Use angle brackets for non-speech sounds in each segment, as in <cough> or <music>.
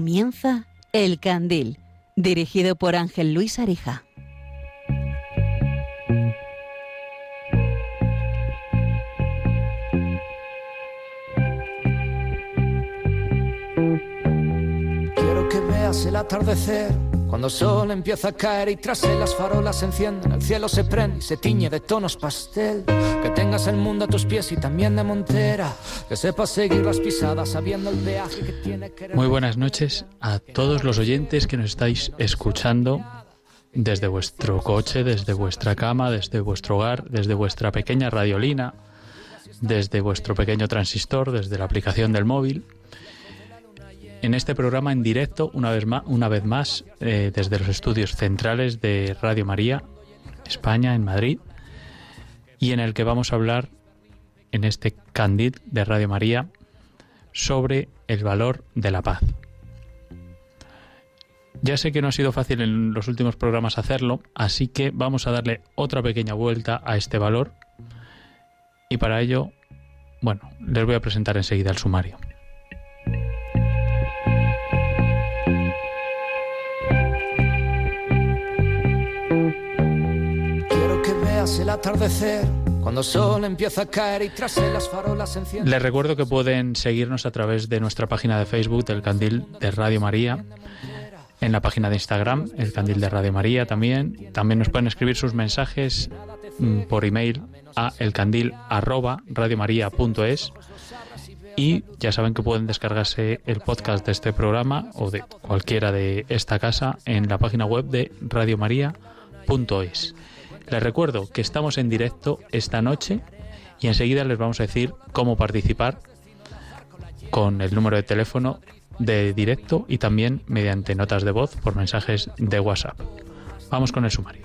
Comienza El Candil, dirigido por Ángel Luis Arija. Quiero que veas el atardecer cuando el sol empieza a caer y tras él las farolas se encienden, el cielo se prende y se tiñe de tonos pastel. Que tengas el mundo a tus pies y también de montera. Que sepas seguir las pisadas sabiendo el peaje que tiene que... Muy buenas noches a todos los oyentes que nos estáis escuchando desde vuestro coche, desde vuestra cama, desde vuestro hogar, desde vuestra pequeña radiolina, desde vuestro pequeño transistor, desde la aplicación del móvil en este programa en directo, una vez más, eh, desde los estudios centrales de Radio María, España, en Madrid, y en el que vamos a hablar en este candid de Radio María sobre el valor de la paz. Ya sé que no ha sido fácil en los últimos programas hacerlo, así que vamos a darle otra pequeña vuelta a este valor y para ello, bueno, les voy a presentar enseguida el sumario. El atardecer, cuando el sol empieza a caer y tras las farolas encienden. Les recuerdo que pueden seguirnos a través de nuestra página de Facebook, El Candil de Radio María, en la página de Instagram, El Candil de Radio María también. También nos pueden escribir sus mensajes mm, por email a elcandil@radiomaria.es y ya saben que pueden descargarse el podcast de este programa o de cualquiera de esta casa en la página web de radiomaria.es. Les recuerdo que estamos en directo esta noche y enseguida les vamos a decir cómo participar con el número de teléfono de directo y también mediante notas de voz por mensajes de WhatsApp. Vamos con el sumario.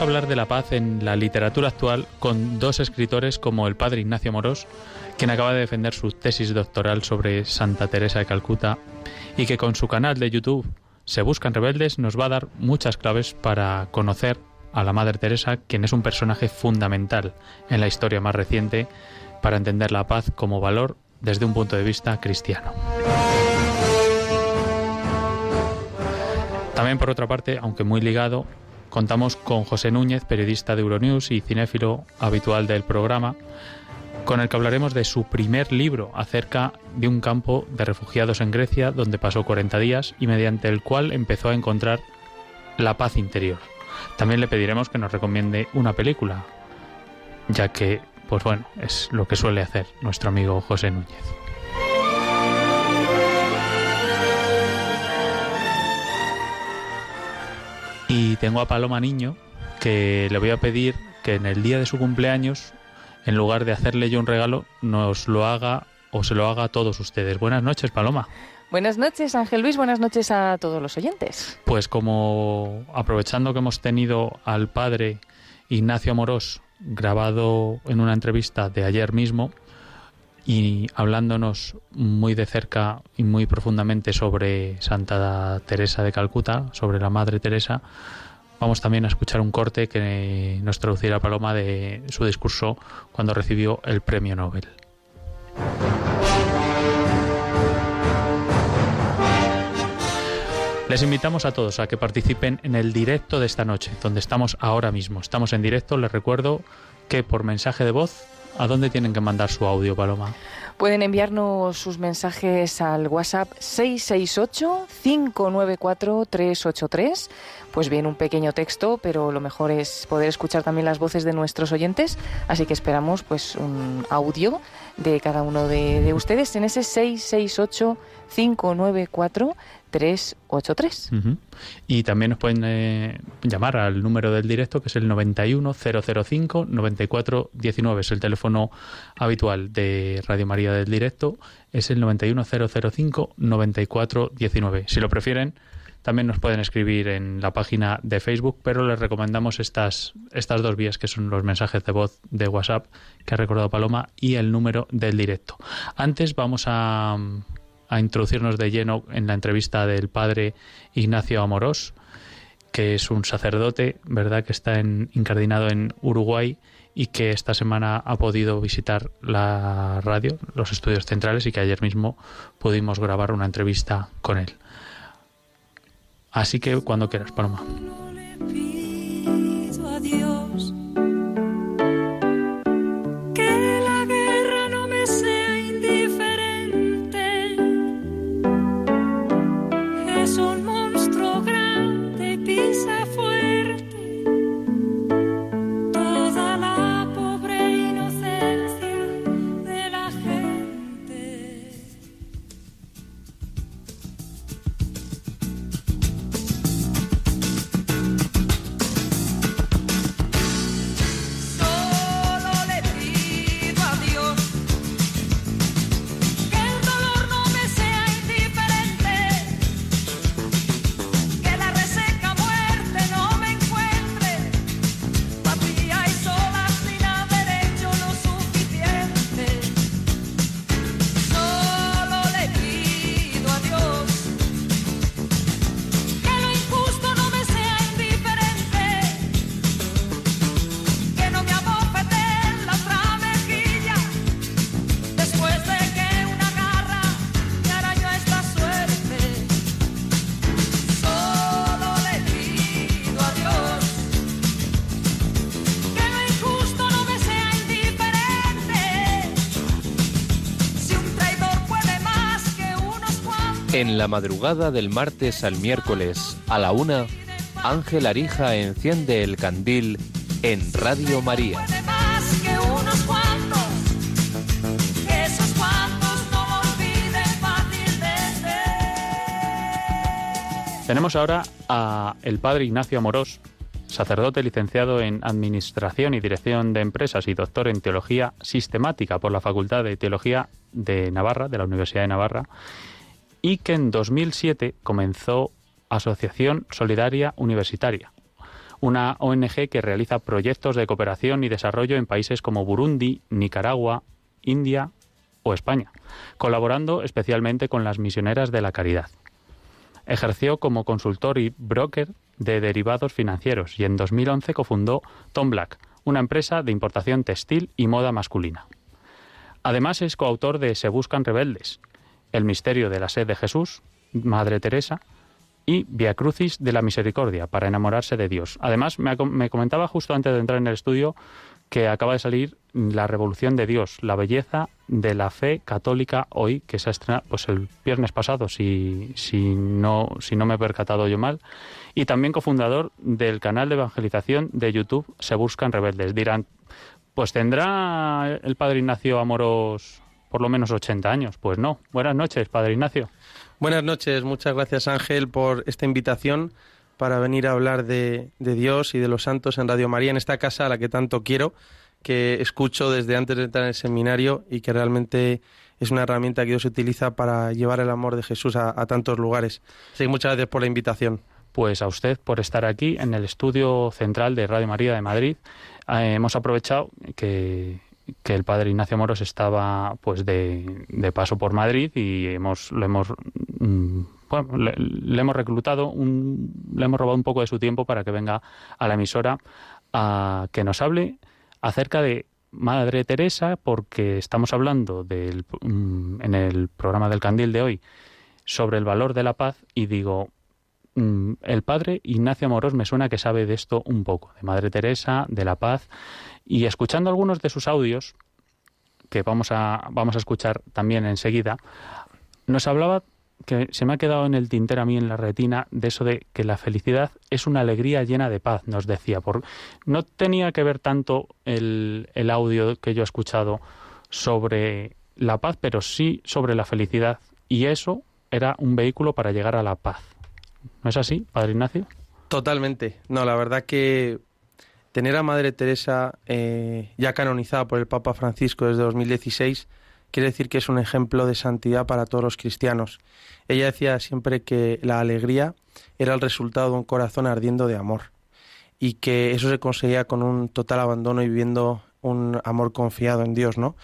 A hablar de la paz en la literatura actual con dos escritores como el padre Ignacio Morós, quien acaba de defender su tesis doctoral sobre Santa Teresa de Calcuta y que con su canal de YouTube Se Buscan Rebeldes nos va a dar muchas claves para conocer a la Madre Teresa, quien es un personaje fundamental en la historia más reciente para entender la paz como valor desde un punto de vista cristiano. También por otra parte, aunque muy ligado, Contamos con José Núñez, periodista de Euronews y cinéfilo habitual del programa, con el que hablaremos de su primer libro acerca de un campo de refugiados en Grecia donde pasó 40 días y mediante el cual empezó a encontrar la paz interior. También le pediremos que nos recomiende una película, ya que, pues bueno, es lo que suele hacer nuestro amigo José Núñez. Y tengo a Paloma Niño, que le voy a pedir que en el día de su cumpleaños, en lugar de hacerle yo un regalo, nos lo haga o se lo haga a todos ustedes. Buenas noches, Paloma. Buenas noches, Ángel Luis. Buenas noches a todos los oyentes. Pues como aprovechando que hemos tenido al padre Ignacio Amorós grabado en una entrevista de ayer mismo, y hablándonos muy de cerca y muy profundamente sobre Santa Teresa de Calcuta, sobre la Madre Teresa, vamos también a escuchar un corte que nos traducirá Paloma de su discurso cuando recibió el premio Nobel. Les invitamos a todos a que participen en el directo de esta noche, donde estamos ahora mismo. Estamos en directo, les recuerdo que por mensaje de voz ¿A dónde tienen que mandar su audio, Paloma? Pueden enviarnos sus mensajes al WhatsApp 668-594-383. Pues bien, un pequeño texto, pero lo mejor es poder escuchar también las voces de nuestros oyentes. Así que esperamos pues un audio de cada uno de, ustedes en ese 668 594 383. Y también nos pueden eh, llamar al número del directo que es el 91005 9419. Es el teléfono habitual de Radio María del Directo. Es el 91005 9419. Si lo prefieren, también nos pueden escribir en la página de Facebook, pero les recomendamos estas, estas dos vías que son los mensajes de voz de WhatsApp que ha recordado Paloma y el número del directo. Antes vamos a a introducirnos de lleno en la entrevista del padre Ignacio Amorós, que es un sacerdote, ¿verdad?, que está en, incardinado en Uruguay y que esta semana ha podido visitar la radio, los estudios centrales y que ayer mismo pudimos grabar una entrevista con él. Así que cuando quieras, Paloma. En la madrugada del martes al miércoles a la una, Ángel Arija enciende el candil en Radio María. Tenemos ahora a el padre Ignacio Amorós, sacerdote licenciado en Administración y Dirección de Empresas y doctor en Teología Sistemática por la Facultad de Teología de Navarra, de la Universidad de Navarra, y que en 2007 comenzó Asociación Solidaria Universitaria, una ONG que realiza proyectos de cooperación y desarrollo en países como Burundi, Nicaragua, India o España, colaborando especialmente con las misioneras de la caridad. Ejerció como consultor y broker de derivados financieros y en 2011 cofundó Tom Black, una empresa de importación textil y moda masculina. Además es coautor de Se Buscan Rebeldes, el misterio de la sed de Jesús, Madre Teresa, y Via Crucis de la Misericordia, para enamorarse de Dios. Además, me, comentaba justo antes de entrar en el estudio que acaba de salir La Revolución de Dios, la belleza de la fe católica hoy, que se ha estrenado pues, el viernes pasado, si, si, no, si no me he percatado yo mal, y también cofundador del canal de evangelización de YouTube Se Buscan Rebeldes. Dirán, pues tendrá el padre Ignacio Amoros por lo menos 80 años. Pues no. Buenas noches, Padre Ignacio. Buenas noches, muchas gracias Ángel por esta invitación para venir a hablar de, Dios y de los santos en Radio María, en esta casa a la que tanto quiero, que escucho desde antes de entrar en el seminario y que realmente es una herramienta que Dios utiliza para llevar el amor de Jesús a, tantos lugares. Así que muchas gracias por la invitación. Pues a usted por estar aquí en el estudio central de Radio María de Madrid. Eh, hemos aprovechado que que el padre Ignacio Moros estaba pues de, de paso por Madrid y hemos lo hemos mm, le, hemos reclutado un, hemos robado un poco de su tiempo para que venga a la emisora a que nos hable acerca de Madre Teresa porque estamos hablando del, mm, en el programa del Candil de hoy sobre el valor de la paz y digo mm, el padre Ignacio Moros me suena que sabe de esto un poco, de Madre Teresa, de la paz, y escuchando algunos de sus audios, que vamos a, vamos a escuchar también enseguida, nos hablaba que se me ha quedado en el tintero a mí en la retina de eso de que la felicidad es una alegría llena de paz, nos decía. Por, no tenía que ver tanto el, el audio que yo he escuchado sobre la paz, pero sí sobre la felicidad. Y eso era un vehículo para llegar a la paz. ¿No es así, Padre Ignacio? Totalmente. No, la verdad que tener a Madre Teresa eh, ya canonizada por el Papa Francisco desde 2016 quiere decir que es un ejemplo de santidad para todos los cristianos. Ella decía siempre que la alegría era el resultado de un corazón ardiendo de amor y que eso se conseguía con un total abandono y viviendo un amor confiado en Dios, ¿no?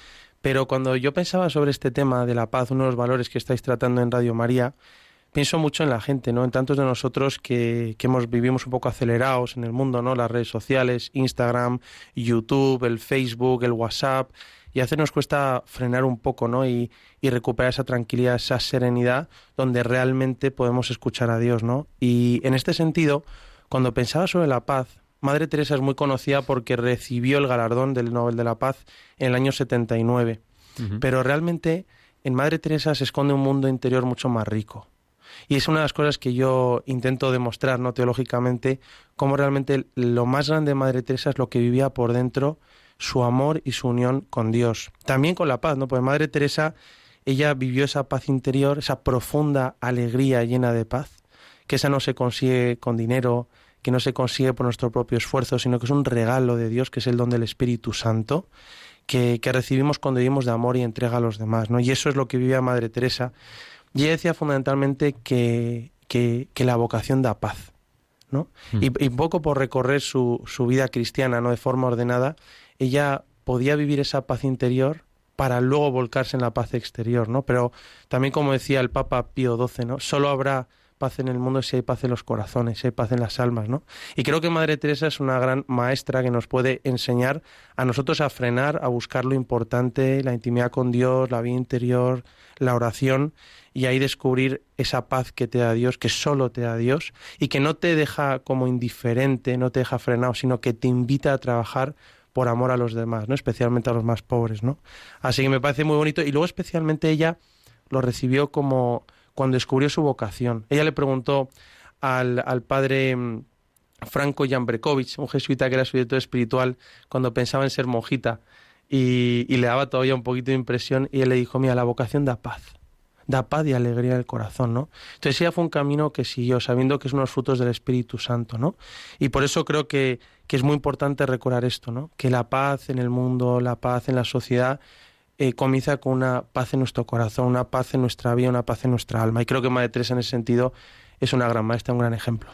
Pero cuando yo pensaba sobre este tema de la paz, uno de los valores que estáis tratando en Radio María, pienso mucho en la gente, ¿no? En tantos de nosotros que, que hemos, vivimos un poco acelerados en el mundo, ¿no? Las redes sociales, Instagram, YouTube, el Facebook, el WhatsApp, y a veces nos cuesta frenar un poco, ¿no? Y, y, recuperar esa tranquilidad, esa serenidad, donde realmente podemos escuchar a Dios, ¿no? Y en este sentido, cuando pensaba sobre la paz, Madre Teresa es muy conocida porque recibió el galardón del Nobel de la Paz en el año 79. Pero realmente en Madre Teresa se esconde un mundo interior mucho más rico. Y es una de las cosas que yo intento demostrar, ¿no? Teológicamente, cómo realmente lo más grande de Madre Teresa es lo que vivía por dentro, su amor y su unión con Dios. También con la paz, ¿no? Pues Madre Teresa, ella vivió esa paz interior, esa profunda alegría llena de paz, que esa no se consigue con dinero, que no se consigue por nuestro propio esfuerzo, sino que es un regalo de Dios, que es el don del Espíritu Santo, que, que recibimos cuando vivimos de amor y entrega a los demás, ¿no? Y eso es lo que vivía Madre Teresa. Y ella decía fundamentalmente que, que, la vocación da paz, ¿no? Mm. Y, y, poco por recorrer su, su vida cristiana, ¿no? De forma ordenada, ella podía vivir esa paz interior para luego volcarse en la paz exterior, ¿no? Pero también como decía el Papa Pío XII, ¿no? Solo habrá paz en el mundo si hay paz en los corazones, si hay paz en las almas, ¿no? Y creo que Madre Teresa es una gran maestra que nos puede enseñar a nosotros a frenar, a buscar lo importante, la intimidad con Dios, la vida interior, la oración y ahí descubrir esa paz que te da Dios, que solo te da Dios y que no te deja como indiferente, no te deja frenado, sino que te invita a trabajar por amor a los demás, ¿no? Especialmente a los más pobres, ¿no? Así que me parece muy bonito y luego especialmente ella lo recibió como cuando descubrió su vocación. Ella le preguntó al, al padre mm, Franco Jambrekovich, un jesuita que era su director espiritual, cuando pensaba en ser monjita, y, y, le daba todavía un poquito de impresión, y él le dijo, mira, la vocación da paz, da paz y alegría el corazón, ¿no? Entonces ella fue un camino que siguió, sabiendo que es uno de los frutos del Espíritu Santo, ¿no? Y por eso creo que, que es muy importante recordar esto, ¿no? Que la paz en el mundo, la paz en la sociedad, eh, comienza con una paz en nuestro corazón, una paz en nuestra vida, una paz en nuestra alma. Y creo que Madre Teresa en ese sentido es una gran maestra, un gran ejemplo.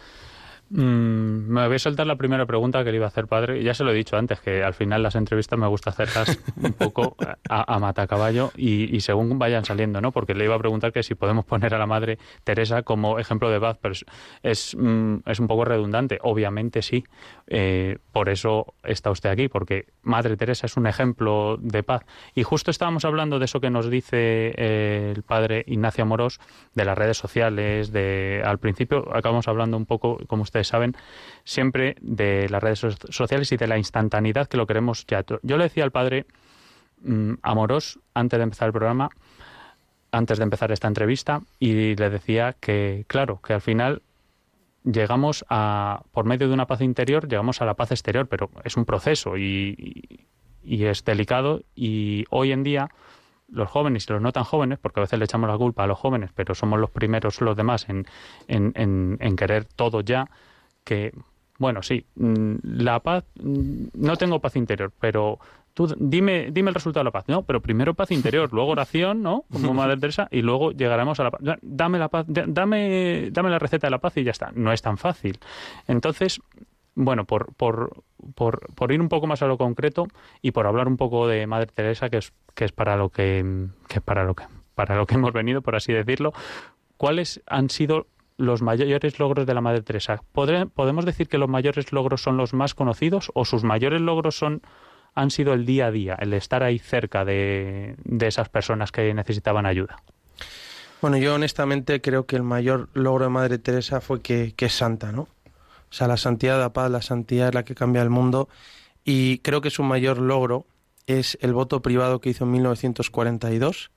Mm, me voy a soltar la primera pregunta que le iba a hacer padre. Ya se lo he dicho antes, que al final las entrevistas me gusta hacerlas un poco a, a matacaballo y, según vayan saliendo, ¿no? Porque le iba a preguntar que si podemos poner a la madre Teresa como ejemplo de paz, pero es, es, mm, es un poco redundante. Obviamente sí. Eh, por eso está usted aquí, porque Madre Teresa es un ejemplo de paz. Y justo estábamos hablando de eso que nos dice eh, el padre Ignacio Amorós, de las redes sociales, de al principio acabamos hablando un poco, como usted ustedes saben, siempre de las redes sociales y de la instantaneidad que lo queremos ya. Yo le decía al padre mm, Amorós, antes de empezar el programa, antes de empezar esta entrevista, y le decía que, claro, que al final llegamos a, por medio de una paz interior, llegamos a la paz exterior, pero es un proceso y, y es delicado y hoy en día los jóvenes y los no tan jóvenes, porque a veces le echamos la culpa a los jóvenes, pero somos los primeros los demás en, en, en, querer todo ya, que, bueno, sí, mm, la paz, mm, no tengo paz interior, pero tú dime, dime el resultado de la paz. No, pero primero paz interior, luego oración, ¿no? Como Madre <laughs> Teresa, y luego llegaremos a la paz. Dame la paz, dame, dame la receta de la paz y ya está. No es tan fácil. Entonces, bueno, por, por, por, ir un poco más a lo concreto y por hablar un poco de Madre Teresa, que es, que es para lo que, que para lo que para lo que hemos venido, por así decirlo, ¿cuáles han sido los mayores logros de la Madre Teresa? ¿Podemos decir que los mayores logros son los más conocidos o sus mayores logros son han sido el día a día, el estar ahí cerca de, de esas personas que necesitaban ayuda? Bueno, yo honestamente creo que el mayor logro de Madre Teresa fue que es santa, ¿no? O sea, la santidad da paz, la santidad es la que cambia el mundo y creo que su mayor logro es el voto privado que hizo en 1942,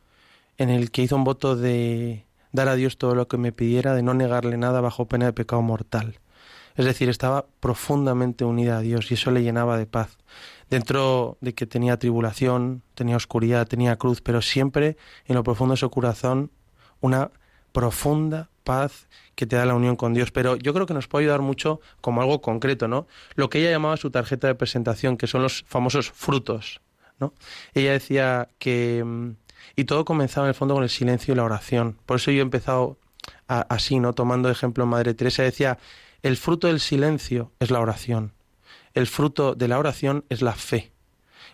en el que hizo un voto de dar a Dios todo lo que me pidiera, de no negarle nada bajo pena de pecado mortal. Es decir, estaba profundamente unida a Dios y eso le llenaba de paz. Dentro de que tenía tribulación, tenía oscuridad, tenía cruz, pero siempre en lo profundo de su corazón una profunda paz que te da la unión con Dios. Pero yo creo que nos puede ayudar mucho como algo concreto, ¿no? Lo que ella llamaba su tarjeta de presentación, que son los famosos frutos, ¿no? Ella decía que... Mm, y todo comenzaba en el fondo con el silencio y la oración. Por eso yo he empezado así, ¿no? Tomando ejemplo Madre Teresa, decía, el fruto del silencio es la oración. El fruto de la oración es la fe.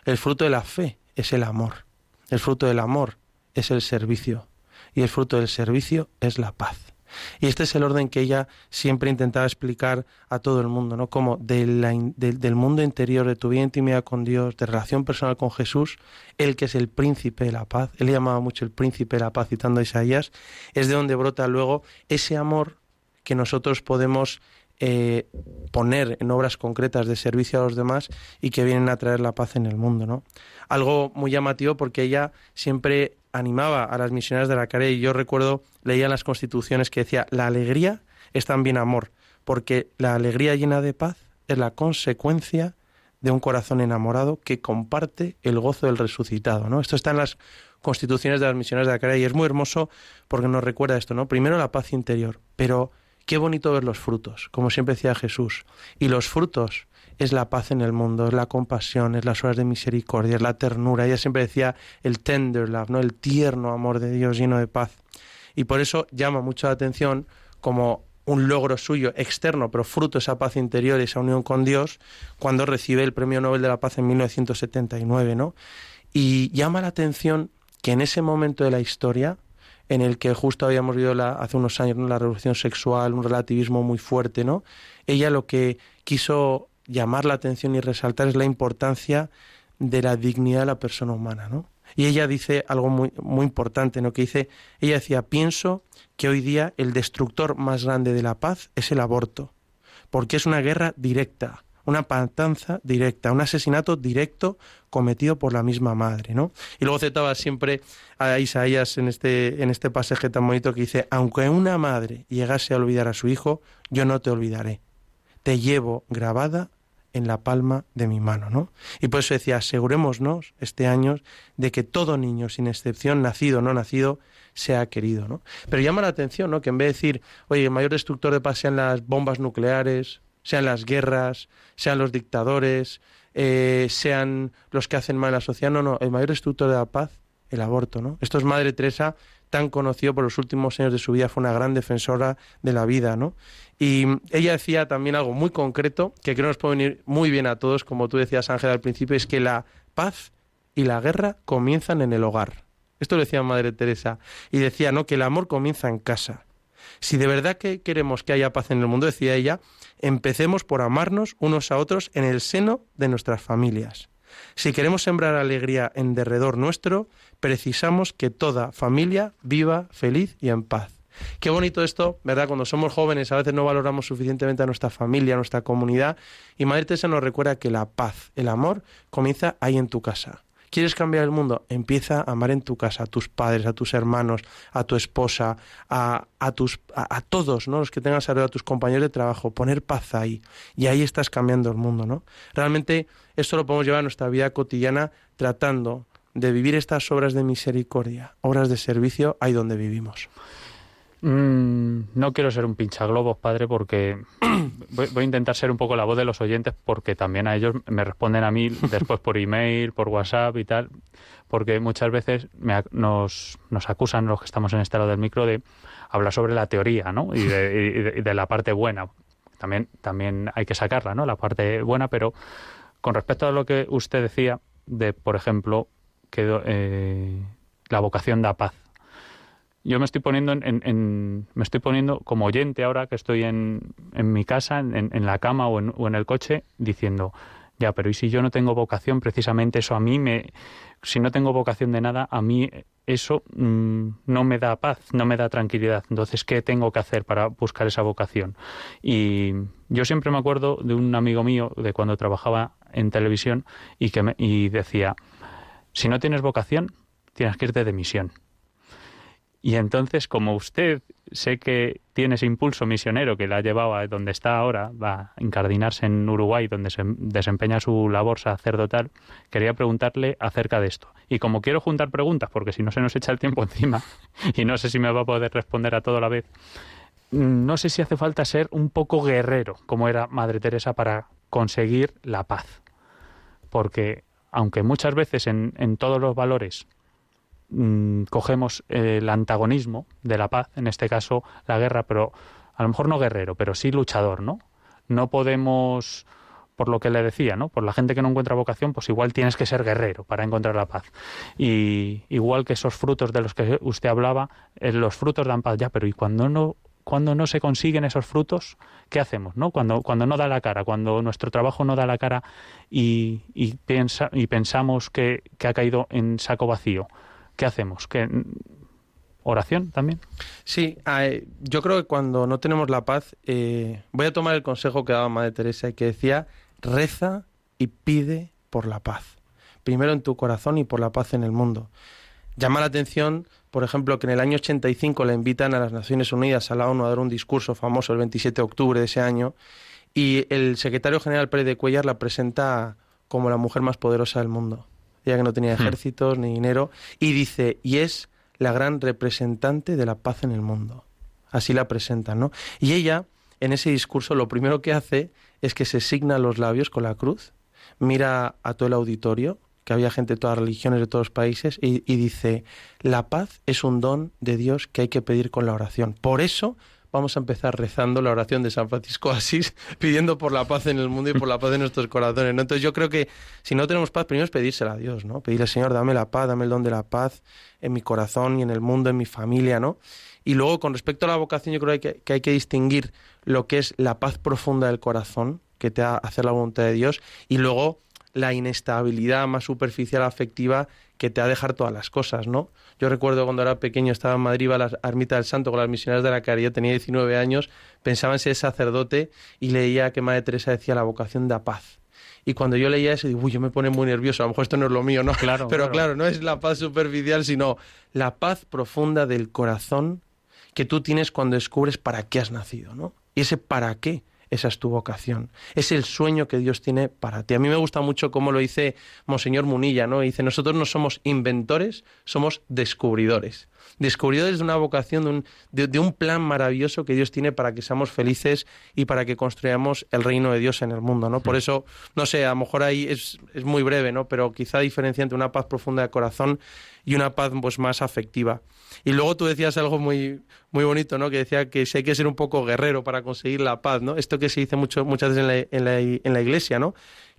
El fruto de la fe es el amor. El fruto del amor es el servicio y el fruto del servicio es la paz. Y este es el orden que ella siempre intentaba explicar a todo el mundo, ¿no? Como del mundo interior, de tu vida intimidad con Dios, de relación personal con Jesús, el que es el príncipe de la paz, él llamaba mucho el príncipe de la paz citando a Isaías, es de donde brota luego ese amor que nosotros podemos eh, poner en obras concretas de servicio a los demás y que vienen a traer la paz en el mundo, ¿no? Algo muy llamativo porque ella siempre animaba a las misioneras de la caridad y yo recuerdo, leía en las constituciones que decía, la alegría es también amor, porque la alegría llena de paz es la consecuencia de un corazón enamorado que comparte el gozo del resucitado, ¿no? Esto está en las constituciones de las misioneras de la caridad y es muy hermoso porque nos recuerda esto, ¿no? Primero la paz interior, pero qué bonito ver los frutos, como siempre decía Jesús. Y los frutos es la paz en el mundo, es la compasión, es las horas de misericordia, es la ternura. Ella siempre decía el tender love, ¿no? el tierno amor de Dios lleno de paz. Y por eso llama mucho la atención como un logro suyo externo, pero fruto de esa paz interior esa unión con Dios, cuando recibe el Premio Nobel de la Paz en 1979, ¿no? Y llama la atención que en ese momento de la historia, en el que justo habíamos vivido la, hace unos años la revolución sexual, un relativismo muy fuerte, ¿no? Ella lo que quiso llamar la atención y resaltar es la importancia de la dignidad de la persona humana, ¿no? Y ella dice algo muy, muy importante, ¿no? Que dice, ella decía, pienso que hoy día el destructor más grande de la paz es el aborto, porque es una guerra directa, una pantanza directa, un asesinato directo cometido por la misma madre, ¿no? Y luego citaba siempre a Isaías en este, en este pasaje tan bonito que dice, aunque una madre llegase a olvidar a su hijo, yo no te olvidaré. Te llevo grabada en la palma de mi mano, ¿no? Y por eso decía, asegurémonos este año de que todo niño, sin excepción, nacido o no nacido, sea querido, ¿no? Pero llama la atención, ¿no? Que en vez de decir, oye, el mayor destructor de paz sean las bombas nucleares, sean las guerras, sean los dictadores, eh, sean los que hacen mal a la sociedad, no, no, el mayor destructor de la paz, el aborto, ¿no? Esto es Madre Teresa tan conocido por los últimos años de su vida, fue una gran defensora de la vida, ¿no? Y ella decía también algo muy concreto, que creo nos puede venir muy bien a todos, como tú decías, Ángel, al principio, es que la paz y la guerra comienzan en el hogar. Esto lo decía Madre Teresa. Y decía, ¿no? Que el amor comienza en casa. Si de verdad que queremos que haya paz en el mundo, decía ella, empecemos por amarnos unos a otros en el seno de nuestras familias. Si queremos sembrar alegría en derredor nuestro, precisamos que toda familia viva feliz y en paz. Qué bonito esto, ¿verdad? Cuando somos jóvenes a veces no valoramos suficientemente a nuestra familia, a nuestra comunidad. Y Madre Teresa nos recuerda que la paz, el amor, comienza ahí en tu casa. ¿Quieres cambiar el mundo? Empieza a amar en tu casa, a tus padres, a tus hermanos, a tu esposa, a, a tus, a, todos, ¿no? Los que tengas alrededor, a tus compañeros de trabajo, poner paz ahí. Y ahí estás cambiando el mundo, ¿no? Realmente esto lo podemos llevar a nuestra vida cotidiana tratando de vivir estas obras de misericordia, obras de servicio ahí donde vivimos. Mm, no quiero ser un pinchaglobos, padre, porque <clears throat> voy, a intentar ser un poco la voz de los oyentes, porque también a ellos me responden a mí <laughs> después por email, por WhatsApp y tal, porque muchas veces nos, nos acusan los que estamos en este lado del micro de hablar sobre la teoría, ¿no? Y de, la parte buena. También, también hay que sacarla, ¿no? La parte buena, pero con respecto a lo que usted decía de, por ejemplo, que eh, la vocación da paz yo me estoy poniendo en, me estoy poniendo como oyente ahora que estoy en, mi casa, en, en la cama o, o en, el coche, diciendo, ya, pero ¿y si yo no tengo vocación? Precisamente eso a mí me, si no tengo vocación de nada, a mí eso mm, no me da paz, no me da tranquilidad. Entonces, ¿qué tengo que hacer para buscar esa vocación? Y yo siempre me acuerdo de un amigo mío de cuando trabajaba en televisión y que me, y decía, si no tienes vocación, tienes que irte de misión. Y entonces, como usted sé que tiene ese impulso misionero que la ha llevado a donde está ahora, va a incardinarse en Uruguay, donde se desempeña su labor sacerdotal, quería preguntarle acerca de esto. Y como quiero juntar preguntas, porque si no se nos echa el tiempo <laughs> encima, y no sé si me va a poder responder a todo a la vez, no sé si hace falta ser un poco guerrero, como era Madre Teresa, para conseguir la paz. Porque aunque muchas veces en, en todos los valores Mm, cogemos el antagonismo de la paz, en este caso la guerra, pero a lo mejor no guerrero, pero sí luchador, ¿no? No podemos por lo que le decía, ¿no? Por la gente que no encuentra vocación, pues igual tienes que ser guerrero para encontrar la paz. Y igual que esos frutos de los que usted hablaba, eh, los frutos dan paz ya, pero ¿y cuando no cuando no se consiguen esos frutos, ¿qué hacemos? ¿no? Cuando, cuando no da la cara, cuando nuestro trabajo no da la cara y, y, piensa, y pensamos que, que, ha caído en saco vacío, ¿qué hacemos? ¿Qué, ¿Oración también? Sí, yo creo que cuando no tenemos la paz, eh, voy a tomar el consejo que daba Madre Teresa y que decía, reza y pide por la paz. Primero en tu corazón y por la paz en el mundo. Llama la atención, por ejemplo, que en el año 85 le invitan a las Naciones Unidas, a la ONU, a dar un discurso famoso el 27 de octubre de ese año, y el secretario general Pérez de Cuellar la presenta como la mujer más poderosa del mundo. Ella que no tenía hmm. ejércitos ni dinero, y dice, y es la gran representante de la paz en el mundo. Así la presenta, ¿no? Y ella, en ese discurso, lo primero que hace es que se signa los labios con la cruz, mira a todo el auditorio, que había gente de todas las religiones, de todos los países, y, dice, la paz es un don de Dios que hay que pedir con la oración. Por eso vamos a empezar rezando la oración de San Francisco Asís, <laughs> pidiendo por la paz en el mundo y por la paz en nuestros corazones. Entonces yo creo que si no tenemos paz, primero es pedírsela a Dios, ¿no? Pedirle, Señor, dame la paz, dame el don de la paz en mi corazón y en el mundo, en mi familia, ¿no? Y luego, con respecto a la vocación, yo creo que, que hay que distinguir lo que es la paz profunda del corazón, que te hace la voluntad de Dios, y luego la inestabilidad más superficial afectiva que te ha dejar todas las cosas, ¿no? Yo recuerdo cuando era pequeño, estaba en Madrid, iba a la ermita del Santo con las misioneras de la caridad, tenía 19 años, pensaba en ser sacerdote y leía que Madre Teresa decía la vocación de paz. Y cuando yo leía eso, digo, uy, yo me pone muy nervioso, a lo mejor esto no es lo mío, ¿no? Claro, <laughs> Pero claro, no es la paz superficial, sino la paz profunda del corazón que tú tienes cuando descubres para qué has nacido, ¿no? Y ese para qué esa es tu vocación. Es el sueño que Dios tiene para ti. A mí me gusta mucho cómo lo dice Monseñor Munilla, ¿no? Dice, nosotros no somos inventores, somos descubridores. Descubridores de una vocación, de un, plan maravilloso que Dios tiene para que seamos felices y para que construyamos el reino de Dios en el mundo, ¿no? Por eso, no sé, a lo mejor ahí es, es muy breve, ¿no? Pero quizá diferencia entre una paz profunda de corazón y una paz pues, más afectiva. Y luego tú decías algo muy, muy bonito, ¿no? Que decía que si hay que ser un poco guerrero para conseguir la paz, ¿no? Esto que se dice mucho, muchas veces en la, en, la, en la iglesia, ¿no?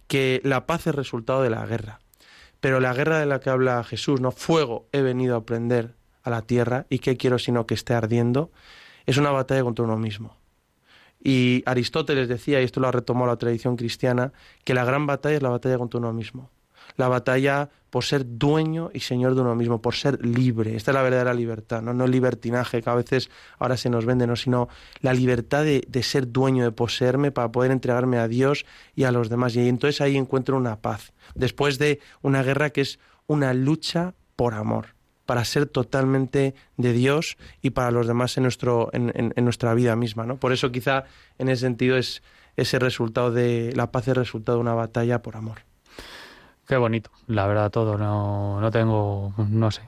Que la paz es resultado de la guerra. Pero la guerra de la que habla Jesús, ¿no? Fuego he venido a prender a la tierra y qué quiero sino que esté ardiendo, es una batalla contra uno mismo. Y Aristóteles decía, y esto lo ha retomado la tradición cristiana, que la gran batalla es la batalla contra uno mismo la batalla por ser dueño y señor de uno mismo, por ser libre. Esta es la verdadera libertad, no, no el libertinaje que a veces ahora se nos vende, no, sino la libertad de, de ser dueño, de poseerme para poder entregarme a Dios y a los demás. Y entonces ahí encuentro una paz, después de una guerra que es una lucha por amor para ser totalmente de Dios y para los demás en, nuestro, en, en, nuestra vida misma. ¿no? Por eso quizá en ese sentido es ese resultado de la paz es resultado de una batalla por amor. Qué bonito, la verdad todo, no, no tengo, no sé,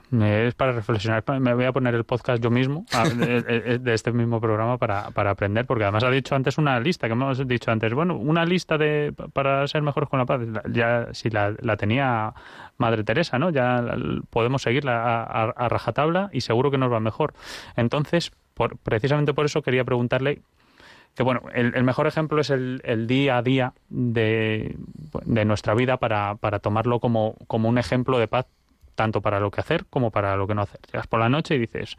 es para reflexionar, me voy a poner el podcast yo mismo de, este mismo programa para, para aprender, porque además ha dicho antes una lista, que hemos dicho antes, bueno, una lista de para ser mejores con la paz, ya si la, la tenía Madre Teresa, ¿no? Ya podemos seguirla a, rajatabla y seguro que nos va mejor. Entonces, por, precisamente por eso quería preguntarle que bueno, el, mejor ejemplo es el, día a día de, nuestra vida para, tomarlo como, como, un ejemplo de paz, tanto para lo que hacer como para lo que no hacer. Llegas por la noche y dices,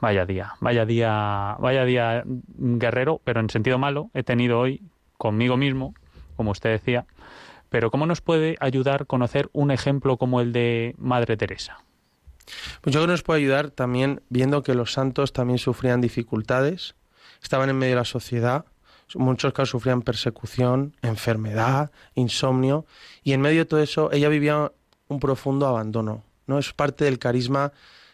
vaya día, vaya día, vaya día guerrero, pero en sentido malo, he tenido hoy conmigo mismo, como usted decía, pero ¿cómo nos puede ayudar conocer un ejemplo como el de Madre Teresa? Pues yo creo que nos puede ayudar también viendo que los santos también sufrían dificultades, estaban en medio de la sociedad, muchos casos sufrían persecución, enfermedad, insomnio, y en medio de todo eso ella vivía un profundo abandono. ¿no? Es parte del carisma,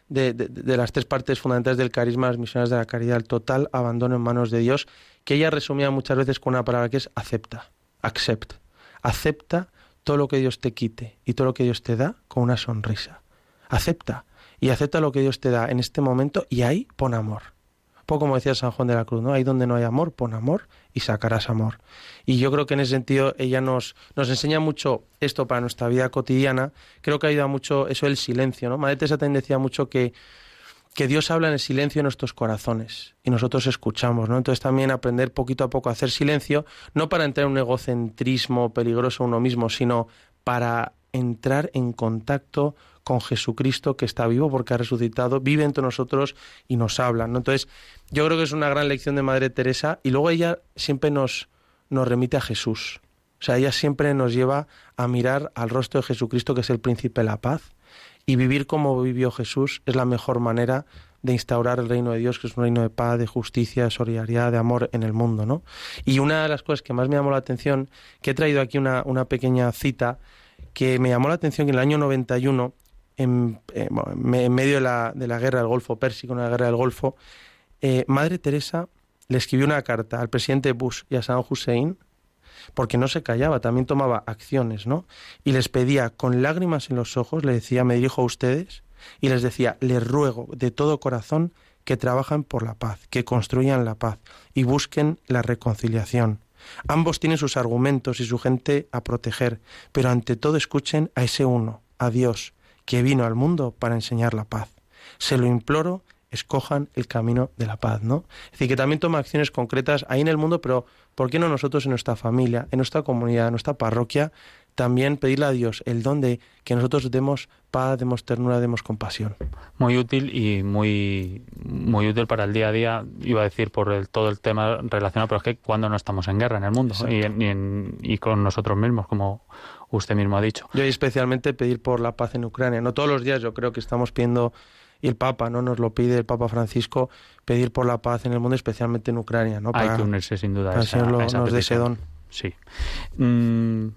de, de, las tres partes fundamentales del carisma de las misiones de la caridad, el total abandono en manos de Dios, que ella resumía muchas veces con una palabra que es acepta, accept. Acepta todo lo que Dios te quite y todo lo que Dios te da con una sonrisa. Acepta y acepta lo que Dios te da en este momento y ahí pon amor poco como decía San Juan de la Cruz, ¿no? Ahí donde no hay amor, pon amor y sacarás amor. Y yo creo que en ese sentido ella nos, nos enseña mucho esto para nuestra vida cotidiana. Creo que ayuda mucho eso el silencio, ¿no? Madre Teresa también decía mucho que que Dios habla en el silencio de nuestros corazones y nosotros escuchamos, ¿no? Entonces también aprender poquito a poco a hacer silencio, no para entrar en un egocentrismo peligroso uno mismo, sino para entrar en contacto con Jesucristo que está vivo porque ha resucitado, vive entre nosotros y nos habla. ¿no? Entonces, yo creo que es una gran lección de Madre Teresa y luego ella siempre nos, nos remite a Jesús. O sea, ella siempre nos lleva a mirar al rostro de Jesucristo, que es el príncipe de la paz, y vivir como vivió Jesús es la mejor manera de instaurar el reino de Dios, que es un reino de paz, de justicia, de solidaridad, de amor en el mundo, ¿no? Y una de las cosas que más me llamó la atención, que he traído aquí una, una pequeña cita, que me llamó la atención que en el año 91, en, eh, en medio de la, de la, guerra del Golfo Pérsico, en la guerra del Golfo, eh, Madre Teresa le escribió una carta al presidente Bush y a Saddam Hussein, porque no se callaba, también tomaba acciones, ¿no? Y les pedía con lágrimas en los ojos, le decía, me dirijo a ustedes, y les decía, les ruego de todo corazón que trabajen por la paz, que construyan la paz y busquen la reconciliación. Ambos tienen sus argumentos y su gente a proteger, pero ante todo escuchen a ese uno, a Dios, que vino al mundo para enseñar la paz. Se lo imploro, escojan el camino de la paz, ¿no? Es decir, que también toma acciones concretas ahí en el mundo, pero ¿por qué no nosotros en nuestra familia, en nuestra comunidad, en nuestra parroquia, también pedirle a Dios el don de que nosotros demos paz, demos ternura, demos compasión. Muy útil y muy, muy útil para el día a día, iba a decir por el, todo el tema relacionado, pero es que cuando no estamos en guerra en el mundo y, en, y, con nosotros mismos, como usted mismo ha dicho. Yo especialmente pedir por la paz en Ucrania. No todos los días yo creo que estamos pidiendo y el Papa no nos lo pide el Papa Francisco pedir por la paz en el mundo especialmente en Ucrania no para, hay que unirse sin duda para esa, a esa nos de sedón sí mm,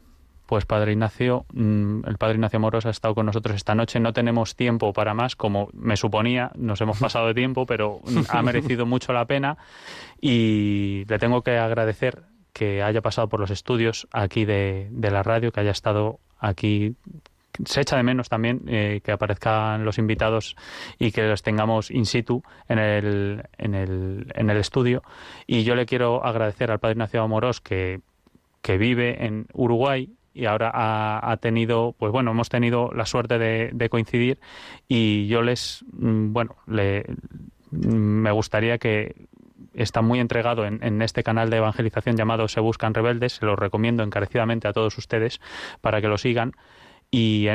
pues Padre Ignacio, mm, el Padre Ignacio Moros ha estado con nosotros esta noche. No tenemos tiempo para más, como me suponía. Nos hemos pasado de tiempo, pero ha merecido mucho la pena. Y le tengo que agradecer que haya pasado por los estudios aquí de, de la radio, que haya estado aquí se echa de menos también eh, que aparezcan los invitados y que los tengamos in situ en el, en el, en el estudio. Y yo le quiero agradecer al Padre Ignacio Amorós que, que vive en Uruguay y ahora ha, tenido, pues bueno, hemos tenido la suerte de, coincidir y yo les, mm, bueno, le, me gustaría que está muy entregado en, en, este canal de evangelización llamado Se Buscan Rebeldes, se lo recomiendo encarecidamente a todos ustedes para que lo sigan. Y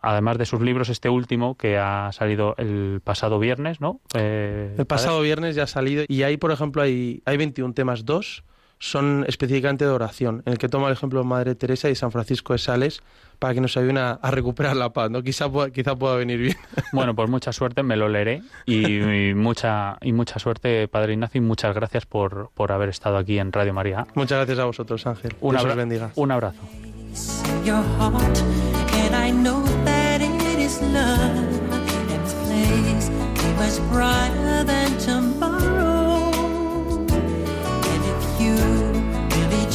además de sus libros, este último que ha salido el pasado viernes, ¿no? Eh, el pasado viernes ya ha salido y ahí, por ejemplo, hay, hay 21 temas, dos son específicamente de oración, en el que toma el ejemplo de Madre Teresa y San Francisco de Sales para que nos ayuden a, recuperar la paz, ¿no? Quizá, quizá pueda venir bien. <laughs> Bueno, pues mucha suerte, me lo leeré y, mucha y mucha suerte, Padre Ignacio, y muchas gracias por, por haber estado aquí en Radio María. Muchas gracias a vosotros, Ángel. Un, abra bendiga. un abrazo.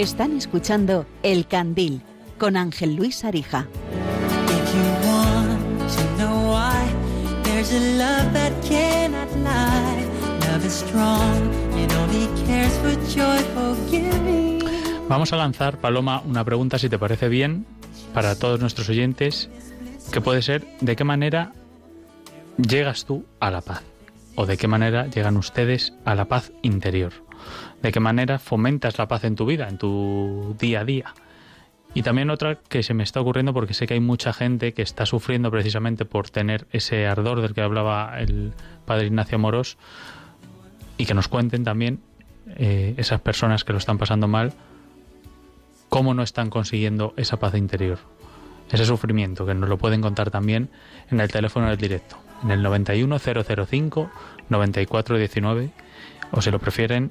Están escuchando El Candil con Ángel Luis Arija. Vamos a lanzar, Paloma, una pregunta, si te parece bien, para todos nuestros oyentes, que puede ser, ¿de qué manera llegas tú a la paz? ¿O de qué manera llegan ustedes a la paz interior? De qué manera fomentas la paz en tu vida, en tu día a día. Y también otra que se me está ocurriendo porque sé que hay mucha gente que está sufriendo precisamente por tener ese ardor del que hablaba el padre Ignacio Moros y que nos cuenten también eh, esas personas que lo están pasando mal cómo no están consiguiendo esa paz interior, ese sufrimiento, que nos lo pueden contar también en el teléfono del directo en el 91005 9419 o si lo prefieren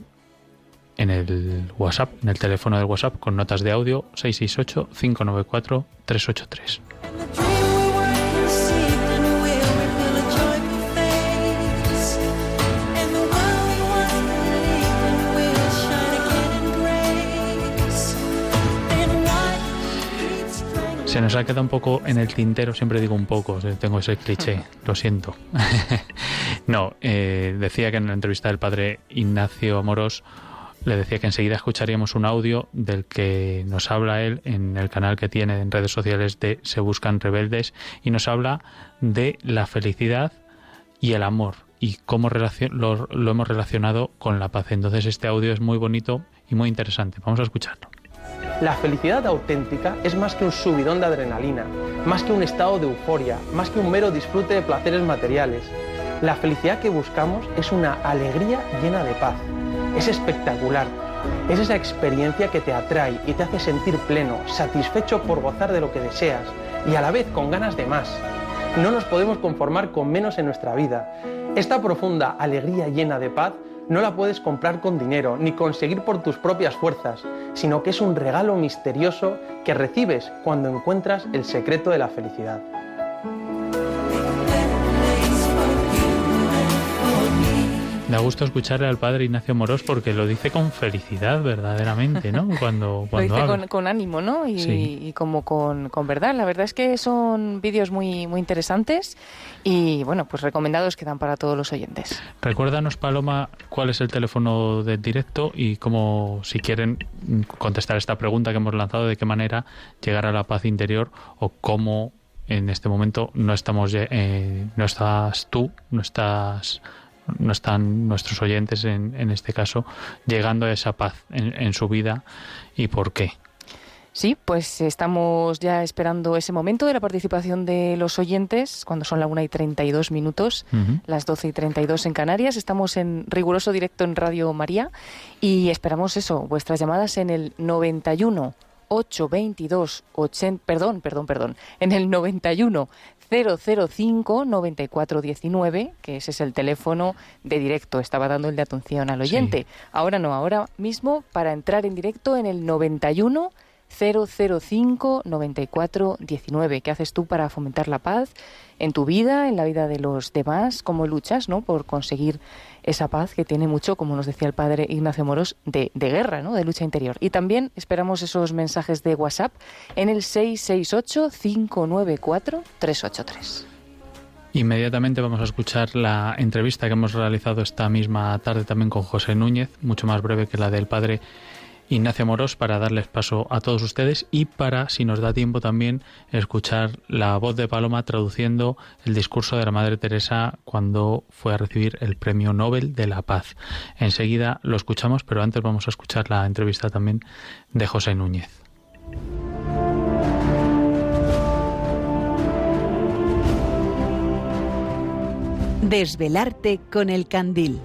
en el WhatsApp, en el teléfono del WhatsApp con notas de audio 668 594 383. Se nos ha quedado un poco en el tintero, siempre digo un poco, tengo ese cliché, lo siento. <laughs> no, eh, decía que en la entrevista del padre Ignacio Amorós le decía que enseguida escucharíamos un audio del que nos habla él en el canal que tiene en redes sociales de Se Buscan Rebeldes y nos habla de la felicidad y el amor y cómo lo, lo hemos relacionado con la paz. Entonces este audio es muy bonito y muy interesante. Vamos a escucharlo. La felicidad auténtica es más que un subidón de adrenalina, más que un estado de euforia, más que un mero disfrute de placeres materiales. La felicidad que buscamos es una alegría llena de paz. Es espectacular. Es esa experiencia que te atrae y te hace sentir pleno, satisfecho por gozar de lo que deseas y a la vez con ganas de más. No nos podemos conformar con menos en nuestra vida. Esta profunda alegría llena de paz no la puedes comprar con dinero ni conseguir por tus propias fuerzas, sino que es un regalo misterioso que recibes cuando encuentras el secreto de la felicidad. Da gusto escucharle al padre Ignacio Morós porque lo dice con felicidad, verdaderamente, ¿no? Cuando, <laughs> cuando lo dice con, ánimo, ¿no? Y, como con, verdad. La verdad es que son vídeos muy, muy interesantes y, bueno, pues recomendados quedan para todos los oyentes. Recuérdanos, Paloma, cuál es el teléfono del directo y cómo, si quieren contestar esta pregunta que hemos lanzado, de qué manera llegar a la paz interior o cómo en este momento no estamos, eh, no estás tú, no estás no están nuestros oyentes en, en este caso llegando a esa paz en, su vida y por qué. Sí, pues estamos ya esperando ese momento de la participación de los oyentes, cuando son las 1 y 32 minutos, las 12 y 32 en Canarias. Estamos en riguroso directo en Radio María y esperamos eso, vuestras llamadas en el 91 822 80, perdón, perdón, perdón, en el 91 005 9419, que ese es el teléfono de directo. Estaba dando el de atención al oyente. Ahora no, ahora mismo para entrar en directo en el 91 005 9419. ¿Qué haces tú para fomentar la paz en tu vida, en la vida de los demás? ¿Cómo luchas, no, por conseguir esa paz que tiene mucho, como nos decía el padre Ignacio Moros, de, de guerra, ¿no? de lucha interior. Y también esperamos esos mensajes de WhatsApp en el 668-594-383. Inmediatamente vamos a escuchar la entrevista que hemos realizado esta misma tarde también con José Núñez, mucho más breve que la del padre Ignacio Moros para darles paso a todos ustedes y para, si nos da tiempo también, escuchar la voz de Paloma traduciendo el discurso de la Madre Teresa cuando fue a recibir el Premio Nobel de la Paz. Enseguida lo escuchamos, pero antes vamos a escuchar la entrevista también de José Núñez. Desvelarte con el candil.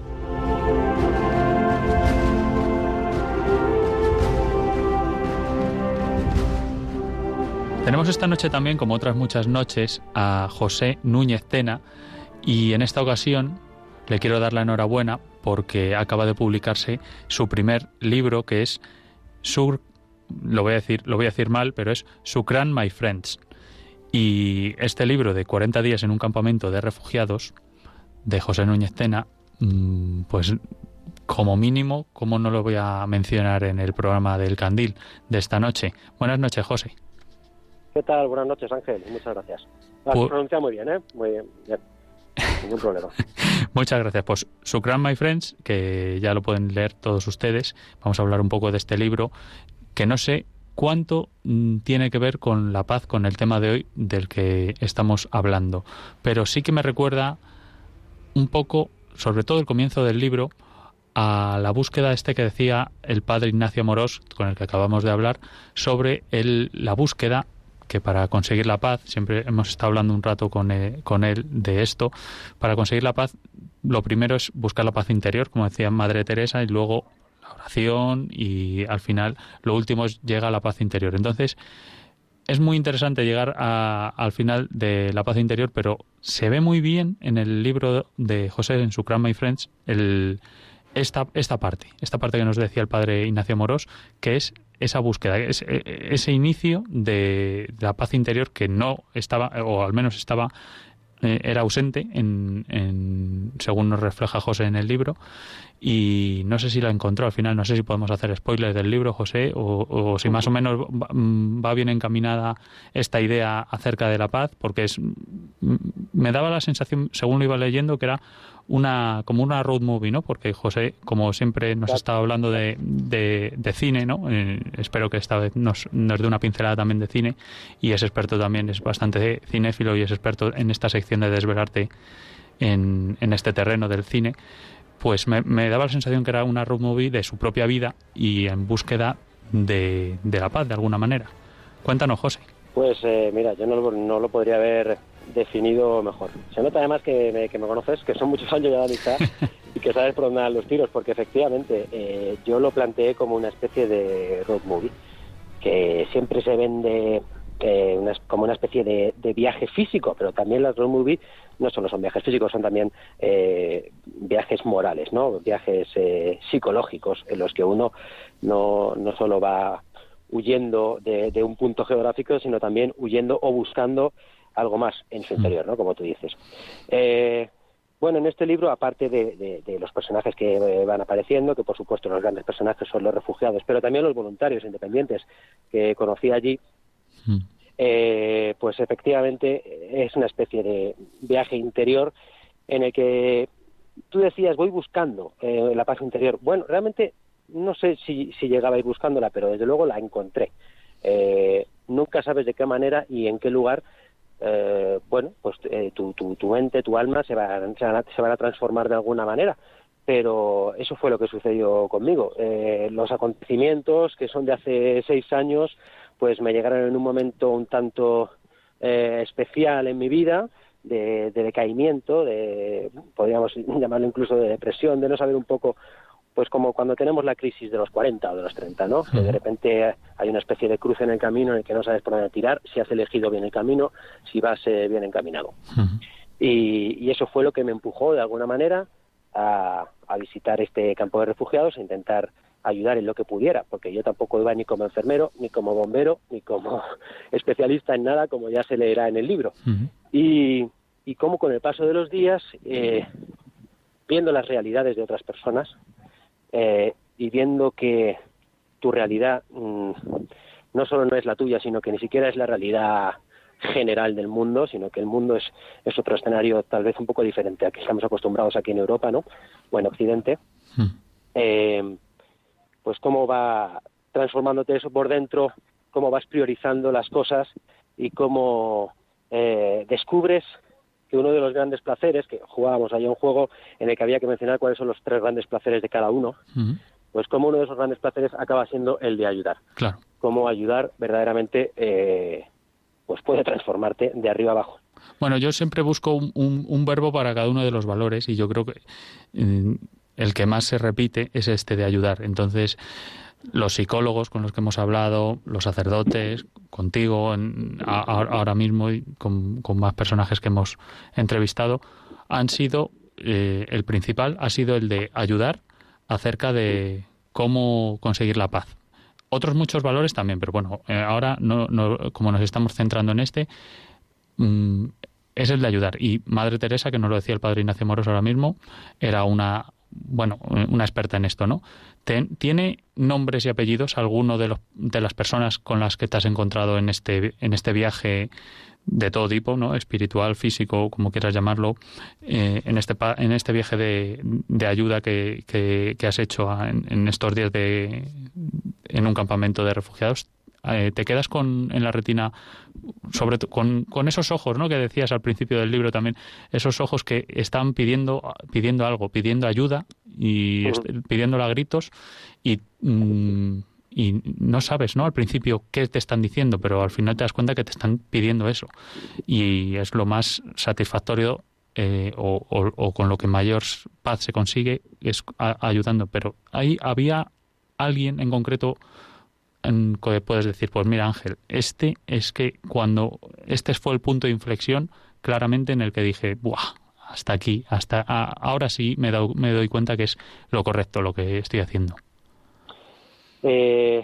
Tenemos esta noche también, como otras muchas noches, a José Núñez Tena y en esta ocasión le quiero dar la enhorabuena porque acaba de publicarse su primer libro que es Sur lo voy a decir, lo voy a decir mal, pero es Sukran My Friends. Y este libro de 40 días en un campamento de refugiados de José Núñez Tena, mm, pues como mínimo, ¿cómo no lo voy a mencionar en el programa del Candil de esta noche? Buenas noches, José. ¿Qué tal? Buenas noches, Ángel. Muchas gracias. La pronuncia muy bien, ¿eh? Muy bien. Ningún problema. <laughs> Muchas gracias. Pues Sukran, My Friends, que ya lo pueden leer todos ustedes. Vamos a hablar un poco de este libro, que no sé cuánto mm, tiene que ver con la paz, con el tema de hoy del que estamos hablando. Pero sí que me recuerda un poco, sobre todo el comienzo del libro, a la búsqueda este que decía el padre Ignacio Morós, con el que acabamos de hablar, sobre el, la búsqueda que para conseguir la paz, siempre hemos estado hablando un rato con él, con él de esto, para conseguir la paz lo primero es buscar la paz interior, como decía Madre Teresa, y luego la oración y al final lo último es llega a la paz interior. Entonces, es muy interesante llegar al final de La paz interior, pero se ve muy bien en el libro de José, en su Crown My Friends, el, esta, esta parte, esta parte que nos decía el padre Ignacio Morós, que es esa búsqueda, ese inicio de, la paz interior que no estaba, o al menos estaba, eh, era ausente, en, según nos refleja José en el libro, y no sé si la encontró al final, no sé si podemos hacer spoilers del libro, José, o, si más o menos va, bien encaminada esta idea acerca de la paz, porque es, me daba la sensación, según lo iba leyendo, que era una como una road movie, ¿no? Porque José, como siempre nos ha estado hablando de, de, cine, ¿no? Eh, espero que esta vez nos, nos dé una pincelada también de cine y es experto también, es bastante cinéfilo y es experto en esta sección de desvelarte en, en este terreno del cine pues me, daba la sensación que era una road movie de su propia vida y en búsqueda de, la paz de alguna manera. Cuéntanos, José. Pues eh, mira, yo no, no, lo podría haber definido mejor. Se nota además que me, que me conoces, que son muchos años ya de amistad <laughs> y que sabes por dónde dan los tiros, porque efectivamente eh, yo lo planteé como una especie de road movie, que siempre se vende eh, como una especie de, viaje físico, pero también las road movie no solo son viajes físicos, son también eh, viajes morales, ¿no? Viajes eh, psicológicos en los que uno no, no solo va huyendo de, un punto geográfico, sino también huyendo o buscando algo más en su interior, ¿no? Como tú dices. bueno, en este libro, aparte de, los personajes que van apareciendo, que por supuesto los grandes personajes son los refugiados, pero también los voluntarios independientes que conocí allí, eh, pues efectivamente es una especie de viaje interior en el que tú decías voy buscando eh, la paz interior. Bueno, realmente no sé si, si llegaba a ir buscándola, pero desde luego la encontré. Eh, nunca sabes de qué manera y en qué lugar bueno, pues tu, tu, tu, mente, tu alma se, va, se, van a, se van a transformar de alguna manera pero eso fue lo que sucedió conmigo. los acontecimientos que son de hace seis años pues me llegaron en un momento un tanto eh, especial en mi vida, de, decaimiento, de, podríamos <laughs> llamarlo incluso de depresión, de no saber un poco, pues como cuando tenemos la crisis de los 40 o de los 30, ¿no? Que de repente hay una especie de cruce en el camino en el que no sabes por dónde tirar, si has elegido bien el camino, si vas eh, bien encaminado. y, y, eso fue lo que me empujó de alguna manera a, a visitar este campo de refugiados, a intentar ayudar en lo que pudiera, porque yo tampoco iba ni como enfermero, ni como bombero, ni como <laughs> especialista en nada, como ya se leerá en el libro. y, y como con el paso de los días, eh, viendo las realidades de otras personas eh, y viendo que tu realidad mm, no solo no es la tuya, sino que ni siquiera es la realidad general del mundo, sino que el mundo es, es otro escenario tal vez un poco diferente a que estamos acostumbrados aquí en Europa, ¿no? O en Occidente. eh, pues cómo va transformándote eso por dentro, cómo vas priorizando las cosas y cómo eh, descubres que uno de los grandes placeres, que jugábamos ahí un juego en el que había que mencionar cuáles son los tres grandes placeres de cada uno, pues como uno de esos grandes placeres acaba siendo el de ayudar. Claro. Cómo ayudar verdaderamente eh, pues puede transformarte de arriba abajo. Bueno, yo siempre busco un, verbo para cada uno de los valores y yo creo que mm, el que más se repite es este de ayudar. Entonces, los psicólogos con los que hemos hablado, los sacerdotes, contigo ahora mismo y con, más personajes que hemos entrevistado, han sido, eh, el principal ha sido el de ayudar acerca de cómo conseguir la paz. Otros muchos valores también, pero bueno, eh, ahora no, como nos estamos centrando en este, mm, es el de ayudar. Y Madre Teresa, que nos lo decía el padre Ignacio Moros ahora mismo, era una bueno, una experta en esto, ¿no? ¿Tiene nombres y apellidos alguno de, los, de las personas con las que te has encontrado en este, en este viaje de todo tipo, ¿no? Espiritual, físico, como quieras llamarlo, eh, en, este, en este viaje de, de ayuda que, que, has hecho en, en, estos días de, en un campamento de refugiados. Eh, te quedas con en la retina sobre con, con, esos ojos ¿no? que decías al principio del libro también esos ojos que están pidiendo pidiendo algo pidiendo ayuda y pidiendo a gritos y mm, y no sabes no al principio qué te están diciendo pero al final te das cuenta que te están pidiendo eso. Y es lo más satisfactorio eh, o, o, con lo que mayor paz se consigue es ayudando. Pero ahí había alguien en concreto que puedes decir, pues mira Ángel, este es que cuando este fue el punto de inflexión claramente en el que dije, ¡buah! Hasta aquí, hasta ahora sí me, me doy cuenta que es lo correcto lo que estoy haciendo. Eh,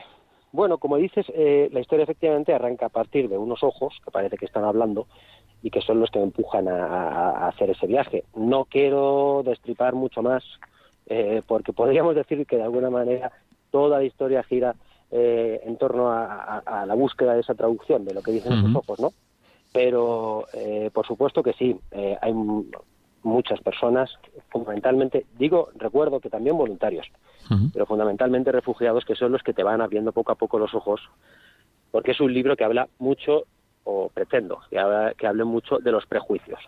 bueno, como dices, eh, la historia efectivamente arranca a partir de unos ojos que parece que están hablando y que son los que me empujan a, hacer ese viaje. No quiero destripar mucho más, eh, porque podríamos decir que de alguna manera toda la historia gira eh, en torno a, la búsqueda de esa traducción de lo que dicen esos ojos, ¿no? Pero, eh, por supuesto que sí, hay muchas personas, fundamentalmente, digo, recuerdo que también voluntarios, pero fundamentalmente refugiados, que son los que te van abriendo poco a poco los ojos, porque es un libro que habla mucho o pretendo que, que hable mucho de los prejuicios.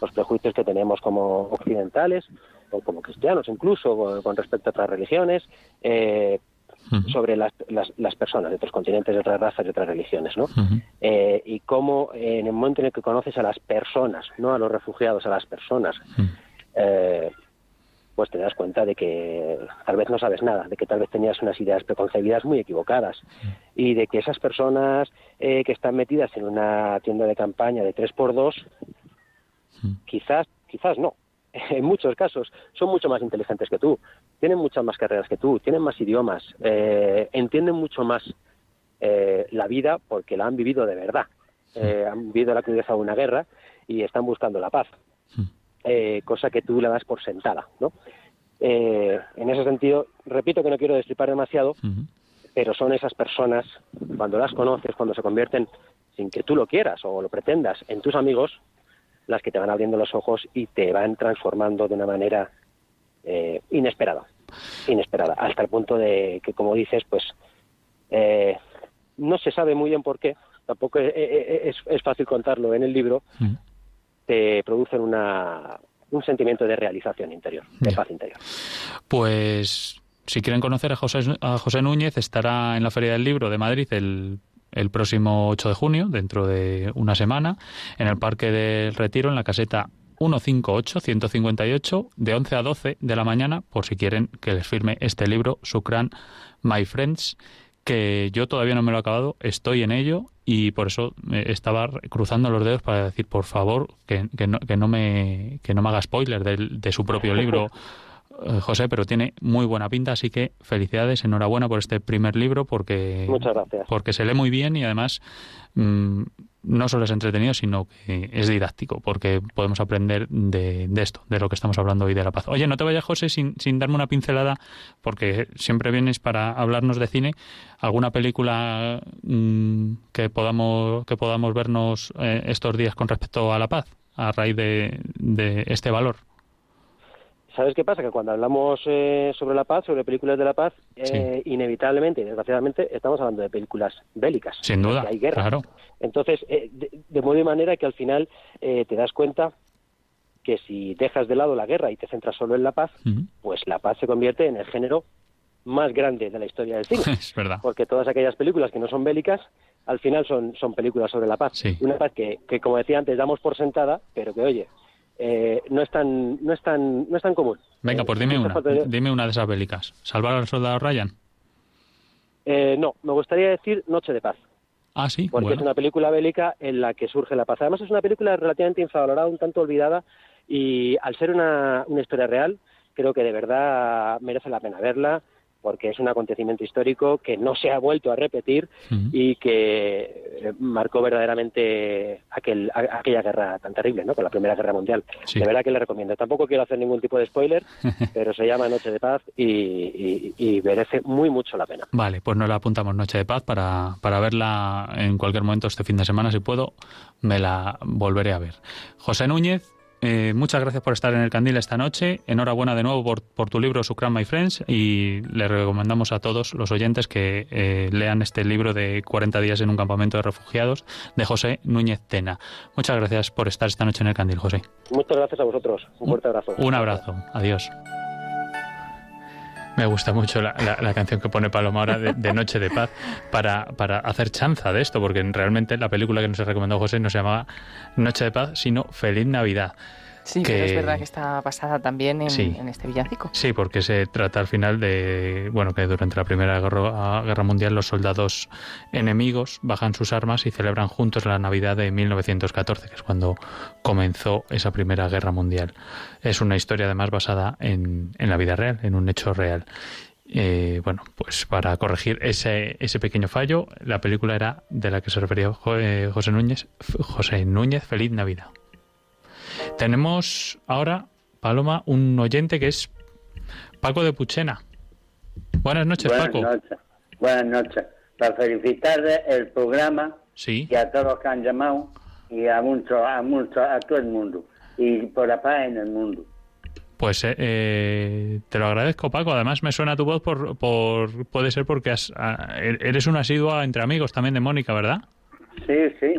Los prejuicios que tenemos como occidentales o como cristianos incluso con respecto a otras religiones eh, sobre las, las, personas de otros continentes, de otras razas, de otras religiones. ¿no? Eh, y cómo en el momento en el que conoces a las personas, no a los refugiados, a las personas, eh, pues te das cuenta de que tal vez no sabes nada, de que tal vez tenías unas ideas preconcebidas muy equivocadas y de que esas personas eh, que están metidas en una tienda de campaña de 3x2, quizás, quizás no, <laughs> en muchos casos son mucho más inteligentes que tú, tienen muchas más carreras que tú, tienen más idiomas, eh, entienden mucho más eh, la vida porque la han vivido de verdad, han vivido la crudeza de una guerra y están buscando la paz. Eh, cosa que tú le das por sentada, ¿no? Eh, en ese sentido, repito que no quiero destripar demasiado, pero son esas personas, cuando las conoces, cuando se convierten, sin que tú lo quieras o lo pretendas, en tus amigos, las que te van abriendo los ojos y te van transformando de una manera eh, inesperada, inesperada, hasta el punto de que, como dices, pues no se sabe muy bien por qué, tampoco es, fácil contarlo en el libro, te producen una, un sentimiento de realización interior, de paz interior. Pues si quieren conocer a José, a José Núñez, estará en la Feria del Libro de Madrid el, el próximo 8 de junio, dentro de una semana, en el Parque del Retiro, en la caseta 158-158, de 11 a 12 de la mañana, por si quieren que les firme este libro, Sukran My Friends, que yo todavía no me lo he acabado, estoy en ello y por eso estaba cruzando los dedos para decir, por favor, que, que, no, que no, me, que no me haga spoiler de, de su propio <laughs> libro. Eh, José, pero tiene muy buena pinta, así que felicidades, enhorabuena por este primer libro, porque, porque se lee muy bien y además mm, no solo es entretenido, sino que es didáctico, porque podemos aprender de, esto, de lo que estamos hablando hoy de la paz. Oye, no te vayas, José, sin, sin darme una pincelada, porque siempre vienes para hablarnos de cine. ¿Alguna película mm, que, podamos, que podamos vernos eh, estos días con respecto a la paz, a raíz de, de este valor? ¿Sabes qué pasa? Que cuando hablamos eh, sobre la paz, sobre películas de la paz, eh, inevitablemente y desgraciadamente estamos hablando de películas bélicas. Sin duda. hay guerra. Claro. Entonces, eh, de, modo y manera que al final te das cuenta que si dejas de lado la guerra y te centras solo en la paz, pues la paz se convierte en el género más grande de la historia del cine. <laughs> es verdad. Porque todas aquellas películas que no son bélicas, al final son, son películas sobre la paz. Una paz que, que, como decía antes, damos por sentada, pero que, oye, eh, no es tan no es tan no es tan común. Venga, pues dime una, dime una de esas bélicas. ¿Salvar al soldado Ryan? Eh, no, me gustaría decir Noche de Paz. Ah, sí. Porque es una película bélica en la que surge la paz. Además es una película relativamente infravalorada, un tanto olvidada y al ser una, una historia real, creo que de verdad merece la pena verla porque es un acontecimiento histórico que no se ha vuelto a repetir y que eh, marcó verdaderamente aquel, aquella guerra tan terrible, ¿no? Con la Primera Guerra Mundial. De verdad que le recomiendo. Tampoco quiero hacer ningún tipo de spoiler, <laughs> pero se llama Noche de Paz y, merece muy mucho la pena. Vale, pues nos la apuntamos Noche de Paz para, para verla en cualquier momento este fin de semana, si puedo, me la volveré a ver. José Núñez, eh, muchas gracias por estar en el Candil esta noche. Enhorabuena de nuevo por, tu libro Sucran My Friends y le recomendamos a todos los oyentes que eh, lean este libro de 40 días en un campamento de refugiados de José Núñez Tena. Muchas gracias por estar esta noche en el Candil, José. Muchas gracias a vosotros. Un fuerte abrazo. Un abrazo. Adiós. Me gusta mucho la, canción que pone Paloma ahora de, Noche de Paz para, para, hacer chanza de esto, porque realmente la película que nos ha recomendado José no se llamaba Noche de Paz, sino Feliz Navidad. Sí, pero es verdad que está basada también en, este villancico. Sí, porque se trata al final de, bueno, que durante la Primera Guerra, Guerra, Mundial los soldados enemigos bajan sus armas y celebran juntos la Navidad de 1914, que es cuando comenzó esa Primera Guerra Mundial. Es una historia además basada en, en la vida real, en un hecho real. Eh, bueno, pues para corregir ese, ese pequeño fallo, la película era de la que se refería eh, José Núñez, José Núñez, Feliz Navidad. Tenemos ahora, Paloma, un oyente que es Paco de Puchena. Buenas noches, Paco. Buenas noches. Para felicitar el programa sí. y a todos los que han llamado y a mucho, a mucho, a todo el mundo y por la paz en el mundo. Pues eh, eh, te lo agradezco, Paco. Además, me suena tu voz por, por puede ser porque er, eres un asiduo entre amigos también de Mónica, ¿verdad? Sí, sí,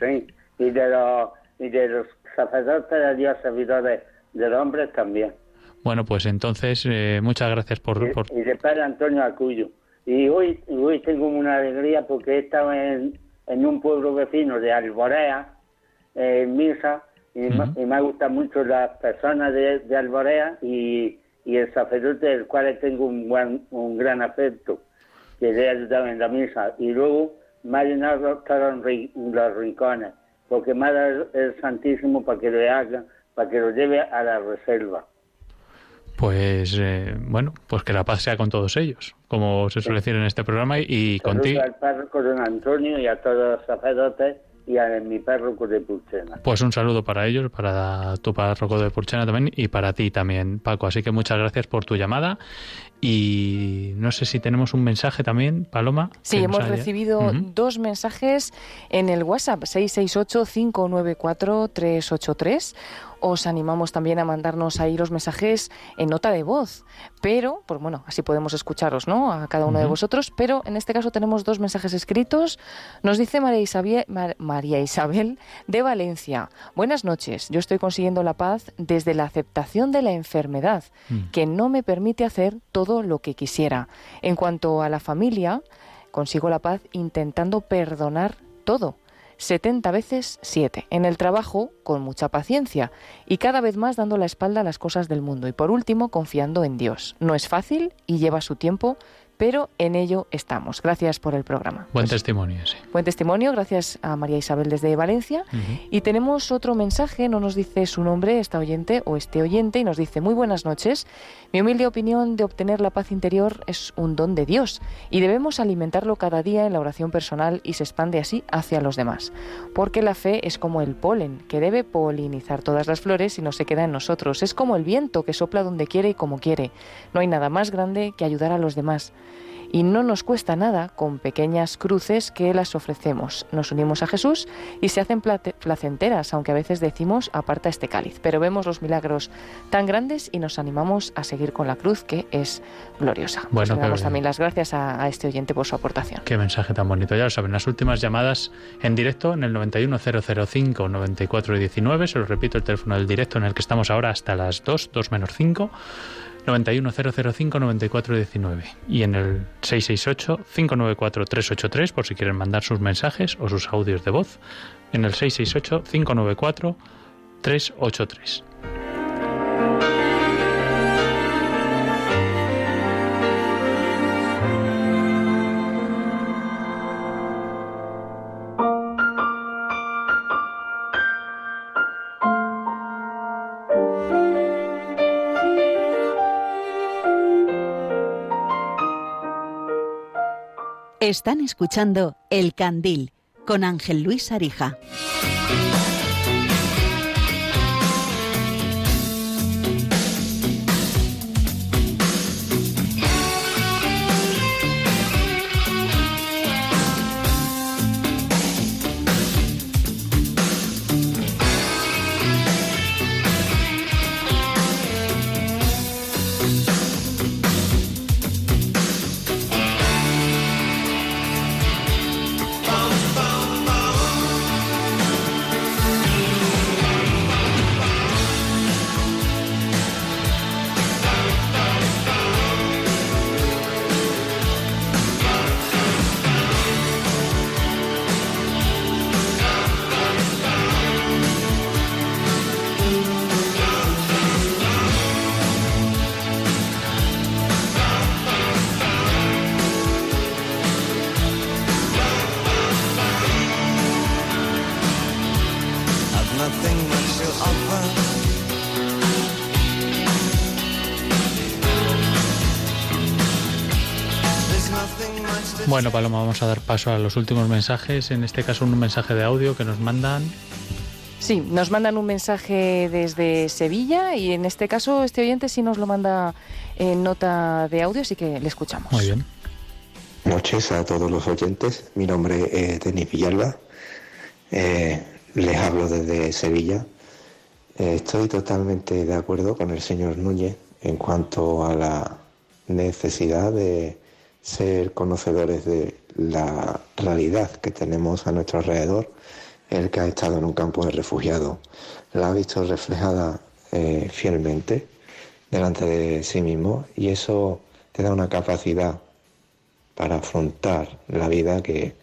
sí. Y de los, y de los sacerdotes de Dios, servidores del hombre también. Bueno, pues entonces, eh, muchas gracias por, y, de Padre Antonio Acuyo. Y hoy, hoy tengo una alegría porque he estado en, en un pueblo vecino de Alborea, en misa, y, me, gustan mucho las personas de, de Alborea y, y, el sacerdote del cual tengo un, buen, un gran afecto, que le he ayudado en la misa. Y luego me ha llenado todos los rincones porque me ha dado el Santísimo para que lo haga, para que lo lleve a la reserva. Pues eh, bueno, pues que la paz sea con todos ellos, como se suele decir en este programa y, contigo. al párroco don Antonio y a todos los sacerdotes y a mi párroco de Purchena. Pues un saludo para ellos, para tu párroco de Purchena también y para ti también, Paco. Así que muchas gracias por tu llamada y no sé si tenemos un mensaje también, Paloma. Sí, hemos recibido dos mensajes en el WhatsApp 668-594-383 os animamos también a mandarnos ahí los mensajes en nota de voz. Pero, pues bueno, así podemos escucharos, ¿no? A cada uno de vosotros. Pero en este caso tenemos dos mensajes escritos. Nos dice María Isabel, María Isabel de Valencia. Buenas noches. Yo estoy consiguiendo la paz desde la aceptación de la enfermedad, mm. que no me permite hacer todo lo que quisiera. En cuanto a la familia, consigo la paz intentando perdonar todo 70 veces 7. En el trabajo, con mucha paciencia y cada vez más dando la espalda a las cosas del mundo. Y por último, confiando en Dios. No es fácil y lleva su tiempo, pero en ello estamos. Gracias por el programa. Buen testimonio, sí. Buen testimonio, gracias a María Isabel desde Valencia. Y tenemos otro mensaje, no nos dice su nombre, esta oyente o este oyente, y nos dice, muy buenas noches. Mi humilde opinión de obtener la paz interior es un don de Dios y debemos alimentarlo cada día en la oración personal y se expande así hacia los demás. Porque la fe es como el polen, que debe polinizar todas las flores y no se queda en nosotros. Es como el viento que sopla donde quiere y como quiere. No hay nada más grande que ayudar a los demás y no nos cuesta nada con pequeñas cruces que las ofrecemos. Nos unimos a Jesús y se hacen placenteras, aunque a veces decimos aparta este cáliz, pero vemos los milagros tan grandes y nos animamos a seguir con la cruz que es gloriosa. Bueno, damos también las gracias a, este oyente por su aportación. Qué mensaje tan bonito. Ya lo saben, las últimas llamadas en directo en el 91005-9419, se lo repito, el teléfono del directo en el que estamos ahora hasta las 2, 2 menos 5. 91005-9419 y en el 668-594-383 por si quieren mandar sus mensajes o sus audios de voz en el 668-594-383. Están escuchando El Candil con Ángel Luis Arija. Vamos a dar paso a los últimos mensajes. En este caso, un mensaje de audio que nos mandan. Sí, nos mandan un mensaje desde Sevilla y en este caso este oyente sí nos lo manda en nota de audio, así que le escuchamos. Muy bien. Noches a todos los oyentes. Mi nombre es Denis Villalba. Eh, les hablo desde Sevilla. Eh, estoy totalmente de acuerdo con el señor Núñez en cuanto a la necesidad de ser conocedores de la realidad que tenemos a nuestro alrededor. El que ha estado en un campo de refugiados la ha visto reflejada eh, fielmente delante de sí mismo y eso te da una capacidad para afrontar la vida que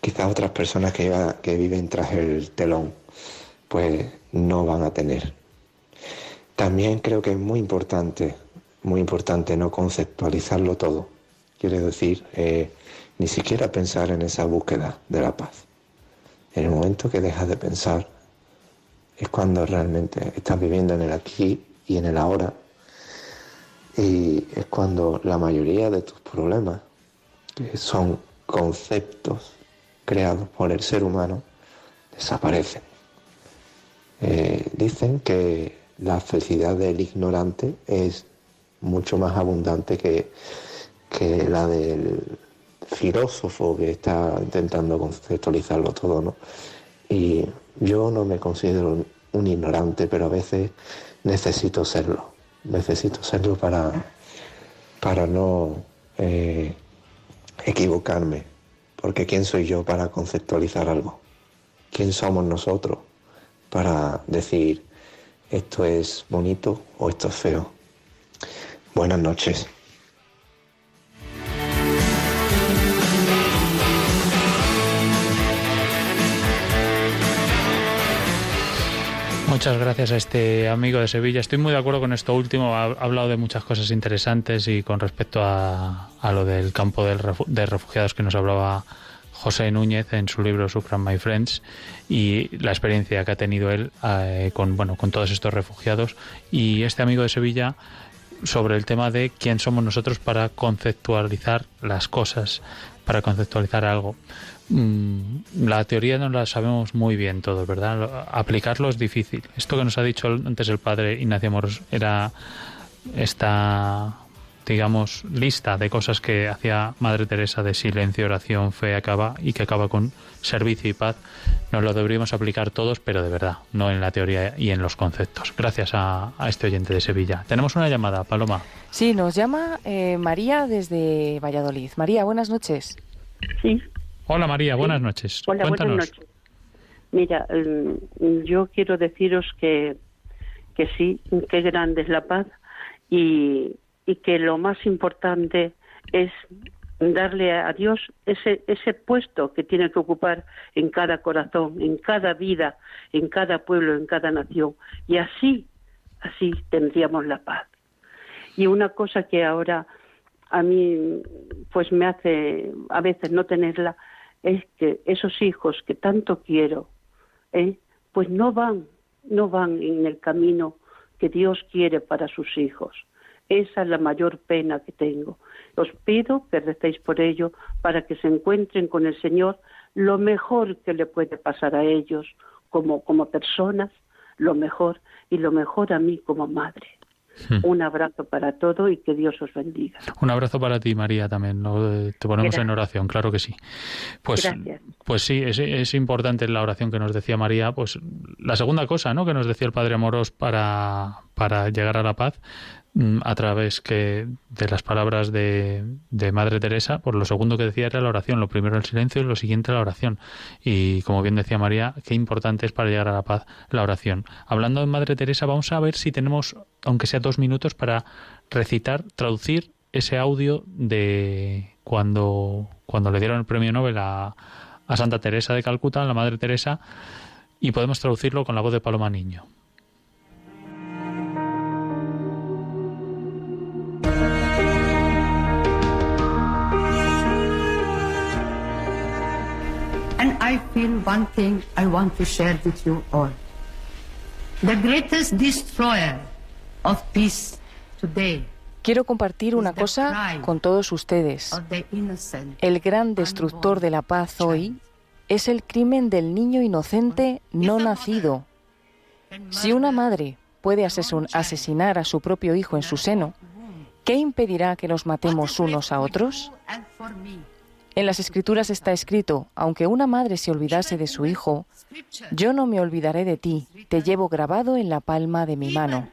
quizás otras personas que, viven tras el telón pues no van a tener. También creo que es muy importante, muy importante no conceptualizarlo todo quiere decir eh, ni siquiera pensar en esa búsqueda de la paz. En el momento que dejas de pensar es cuando realmente estás viviendo en el aquí y en el ahora y es cuando la mayoría de tus problemas, que son conceptos creados por el ser humano, desaparecen. Eh, dicen que la felicidad del ignorante es mucho más abundante que que la del filósofo que está intentando conceptualizarlo todo, ¿no? Y yo no me considero un ignorante, pero a veces necesito serlo. Necesito serlo para, para no eh, equivocarme. Porque ¿quién soy yo para conceptualizar algo? ¿Quién somos nosotros para decir esto es bonito o esto es feo? Buenas noches. Muchas gracias a este amigo de Sevilla. Estoy muy de acuerdo con esto último. Ha, hablado de muchas cosas interesantes y con respecto a, lo del campo de refugiados que nos hablaba José Núñez en su libro Sucran My Friends y la experiencia que ha tenido él eh, con bueno con todos estos refugiados y este amigo de Sevilla sobre el tema de quién somos nosotros para conceptualizar las cosas, para conceptualizar algo. Mm, la teoría no la sabemos muy bien todos, ¿verdad? Aplicarlo es difícil. Esto que nos ha dicho antes el padre Ignacio Moros era esta, digamos, lista de cosas que hacía Madre Teresa de silencio, oración, fe, acaba y que acaba con servicio y paz. Nos lo deberíamos aplicar todos, pero de verdad, no en la teoría y en los conceptos. Gracias a, este oyente de Sevilla. Tenemos una llamada, Paloma. Sí, nos llama eh, María desde Valladolid. María, buenas noches. Sí, Hola María, buenas noches. Hola, buenas noches. Mira, mm, yo quiero deciros que, que sí, que grande es la paz y, y que lo más importante es darle a Dios ese, ese puesto que tiene que ocupar en cada corazón, en cada vida, en cada pueblo, en cada nación. Y así, así tendríamos la paz. Y una cosa que ahora a mí pues me hace a veces no tenerla es que esos hijos que tanto quiero, ¿eh? pues no van, no van en el camino que Dios quiere para sus hijos. Esa es la mayor pena que tengo. Os pido que recéis por ello para que se encuentren con el Señor lo mejor que le puede pasar a ellos como, como personas, lo mejor y lo mejor a mí como madre. Hmm. Un abrazo para todo y que Dios os bendiga. Un abrazo para ti, María, también. Te ponemos en oración, claro que sí. Pues, pues sí, es, es, importante la oración que nos decía María. Pues la segunda cosa ¿no? que nos decía el Padre Amoros para, para llegar a la paz, a través que de las palabras de, de, Madre Teresa, por lo segundo que decía era la oración, lo primero el silencio y lo siguiente la oración. Y como bien decía María, qué importante es para llegar a la paz la oración. Hablando de Madre Teresa, vamos a ver si tenemos, aunque sea dos minutos, para recitar, traducir ese audio de cuando, cuando le dieron el premio Nobel a, a Santa Teresa de Calcuta, la Madre Teresa, y podemos traducirlo con la voz de Paloma Niño. I feel one thing I want to share with you all. The greatest destroyer of peace today Quiero compartir una cosa con todos ustedes. El gran destructor de la paz hoy es el crimen del niño inocente no nacido. Si una madre puede asesinar a su propio hijo en su seno, ¿qué impedirá que nos matemos unos a otros? En las escrituras está escrito, aunque una madre se olvidase de su hijo, yo no me olvidaré de ti, te llevo grabado en la palma de mi mano.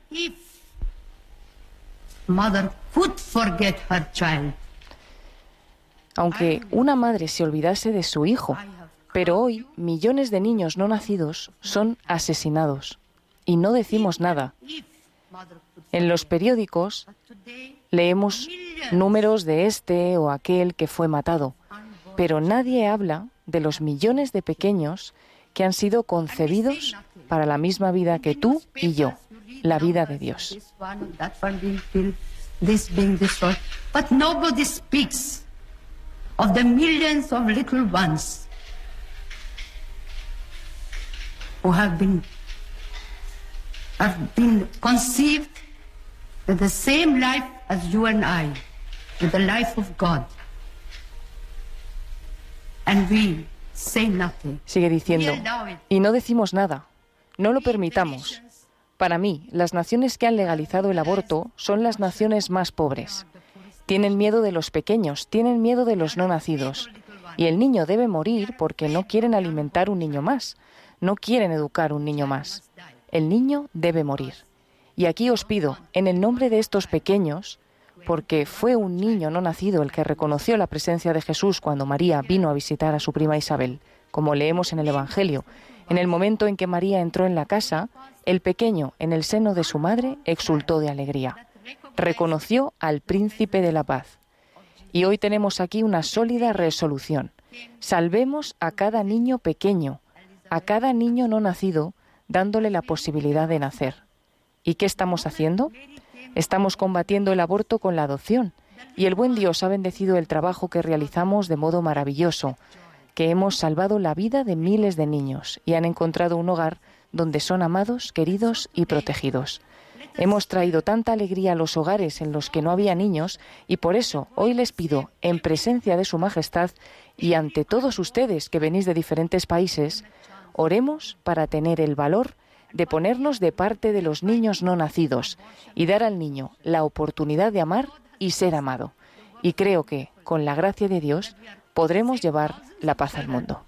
Aunque una madre se olvidase de su hijo, pero hoy millones de niños no nacidos son asesinados y no decimos nada. En los periódicos leemos números de este o aquel que fue matado, pero nadie habla de los millones de pequeños que han sido concebidos para la misma vida que tú y yo la vida de Dios. Who have been have been conceived with the same life as you and I, with the life of God. Sigue diciendo, y no decimos nada, no lo permitamos. Para mí, las naciones que han legalizado el aborto son las naciones más pobres. Tienen miedo de los pequeños, tienen miedo de los no nacidos. Y el niño debe morir porque no quieren alimentar un niño más, no quieren educar un niño más. El niño debe morir. Y aquí os pido, en el nombre de estos pequeños, porque fue un niño no nacido el que reconoció la presencia de Jesús cuando María vino a visitar a su prima Isabel, como leemos en el Evangelio, en el momento en que María entró en la casa, el pequeño en el seno de su madre exultó de alegría. Reconoció al príncipe de la paz. Y hoy tenemos aquí una sólida resolución. Salvemos a cada niño pequeño, a cada niño no nacido, dándole la posibilidad de nacer. ¿Y qué estamos haciendo? Estamos combatiendo el aborto con la adopción. Y el buen Dios ha bendecido el trabajo que realizamos de modo maravilloso, que hemos salvado la vida de miles de niños y han encontrado un hogar donde son amados, queridos y protegidos. Hemos traído tanta alegría a los hogares en los que no había niños y por eso hoy les pido, en presencia de Su Majestad y ante todos ustedes que venís de diferentes países, oremos para tener el valor de ponernos de parte de los niños no nacidos y dar al niño la oportunidad de amar y ser amado. Y creo que, con la gracia de Dios, podremos llevar la paz al mundo.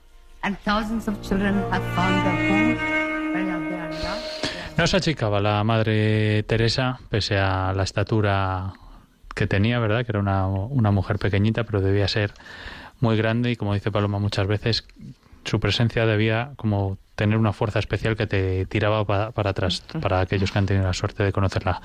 No se achicaba la Madre Teresa, pese a la estatura que tenía, ¿verdad? Que era una, una mujer pequeñita, pero debía ser muy grande y, como dice Paloma muchas veces, su presencia debía como tener una fuerza especial que te tiraba para, atrás, para aquellos que han tenido la suerte de conocerla.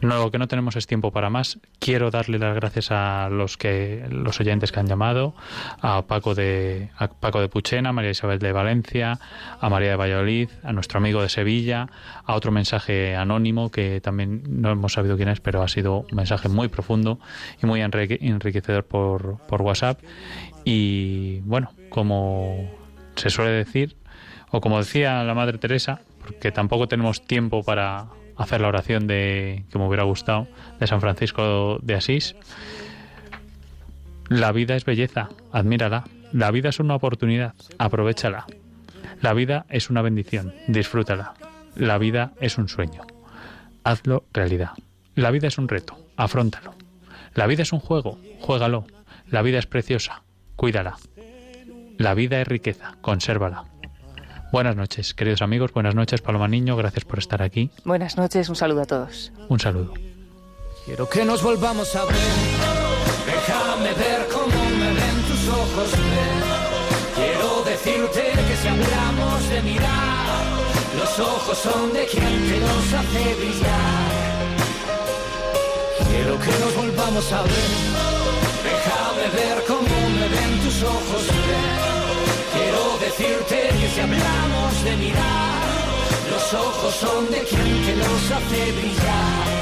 No, lo que no tenemos es tiempo para más. Quiero darle las gracias a los que los oyentes que han llamado, a Paco de a Paco de Puchena, a María Isabel de Valencia, a María de Valladolid, a nuestro amigo de Sevilla, a otro mensaje anónimo que también no hemos sabido quién es, pero ha sido un mensaje muy profundo y muy enriquecedor por, por WhatsApp. Y bueno, como se suele decir, o como decía la Madre Teresa, porque tampoco tenemos tiempo para hacer la oración de que me hubiera gustado de San Francisco de Asís. La vida es belleza, admírala. La vida es una oportunidad, aprovechala. La vida es una bendición, disfrútala. La vida es un sueño, hazlo realidad. La vida es un reto, afrontalo. La vida es un juego, juégalo. La vida es preciosa, cuídala. La vida es riqueza, consérvala. Buenas noches, queridos amigos. Buenas noches, Paloma Niño. Gracias por estar aquí. Buenas noches, un saludo a todos. Un saludo. Quiero que nos volvamos a ver. Déjame ver cómo me ven tus ojos. Quiero decirte que si hablamos de mirar, los ojos son de quien te los hace brillar. Quiero que nos volvamos a ver. Déjame ver cómo ven tus ojos. Quiero decirte que si hablamos de mirar, los ojos son de quien te los hace brillar.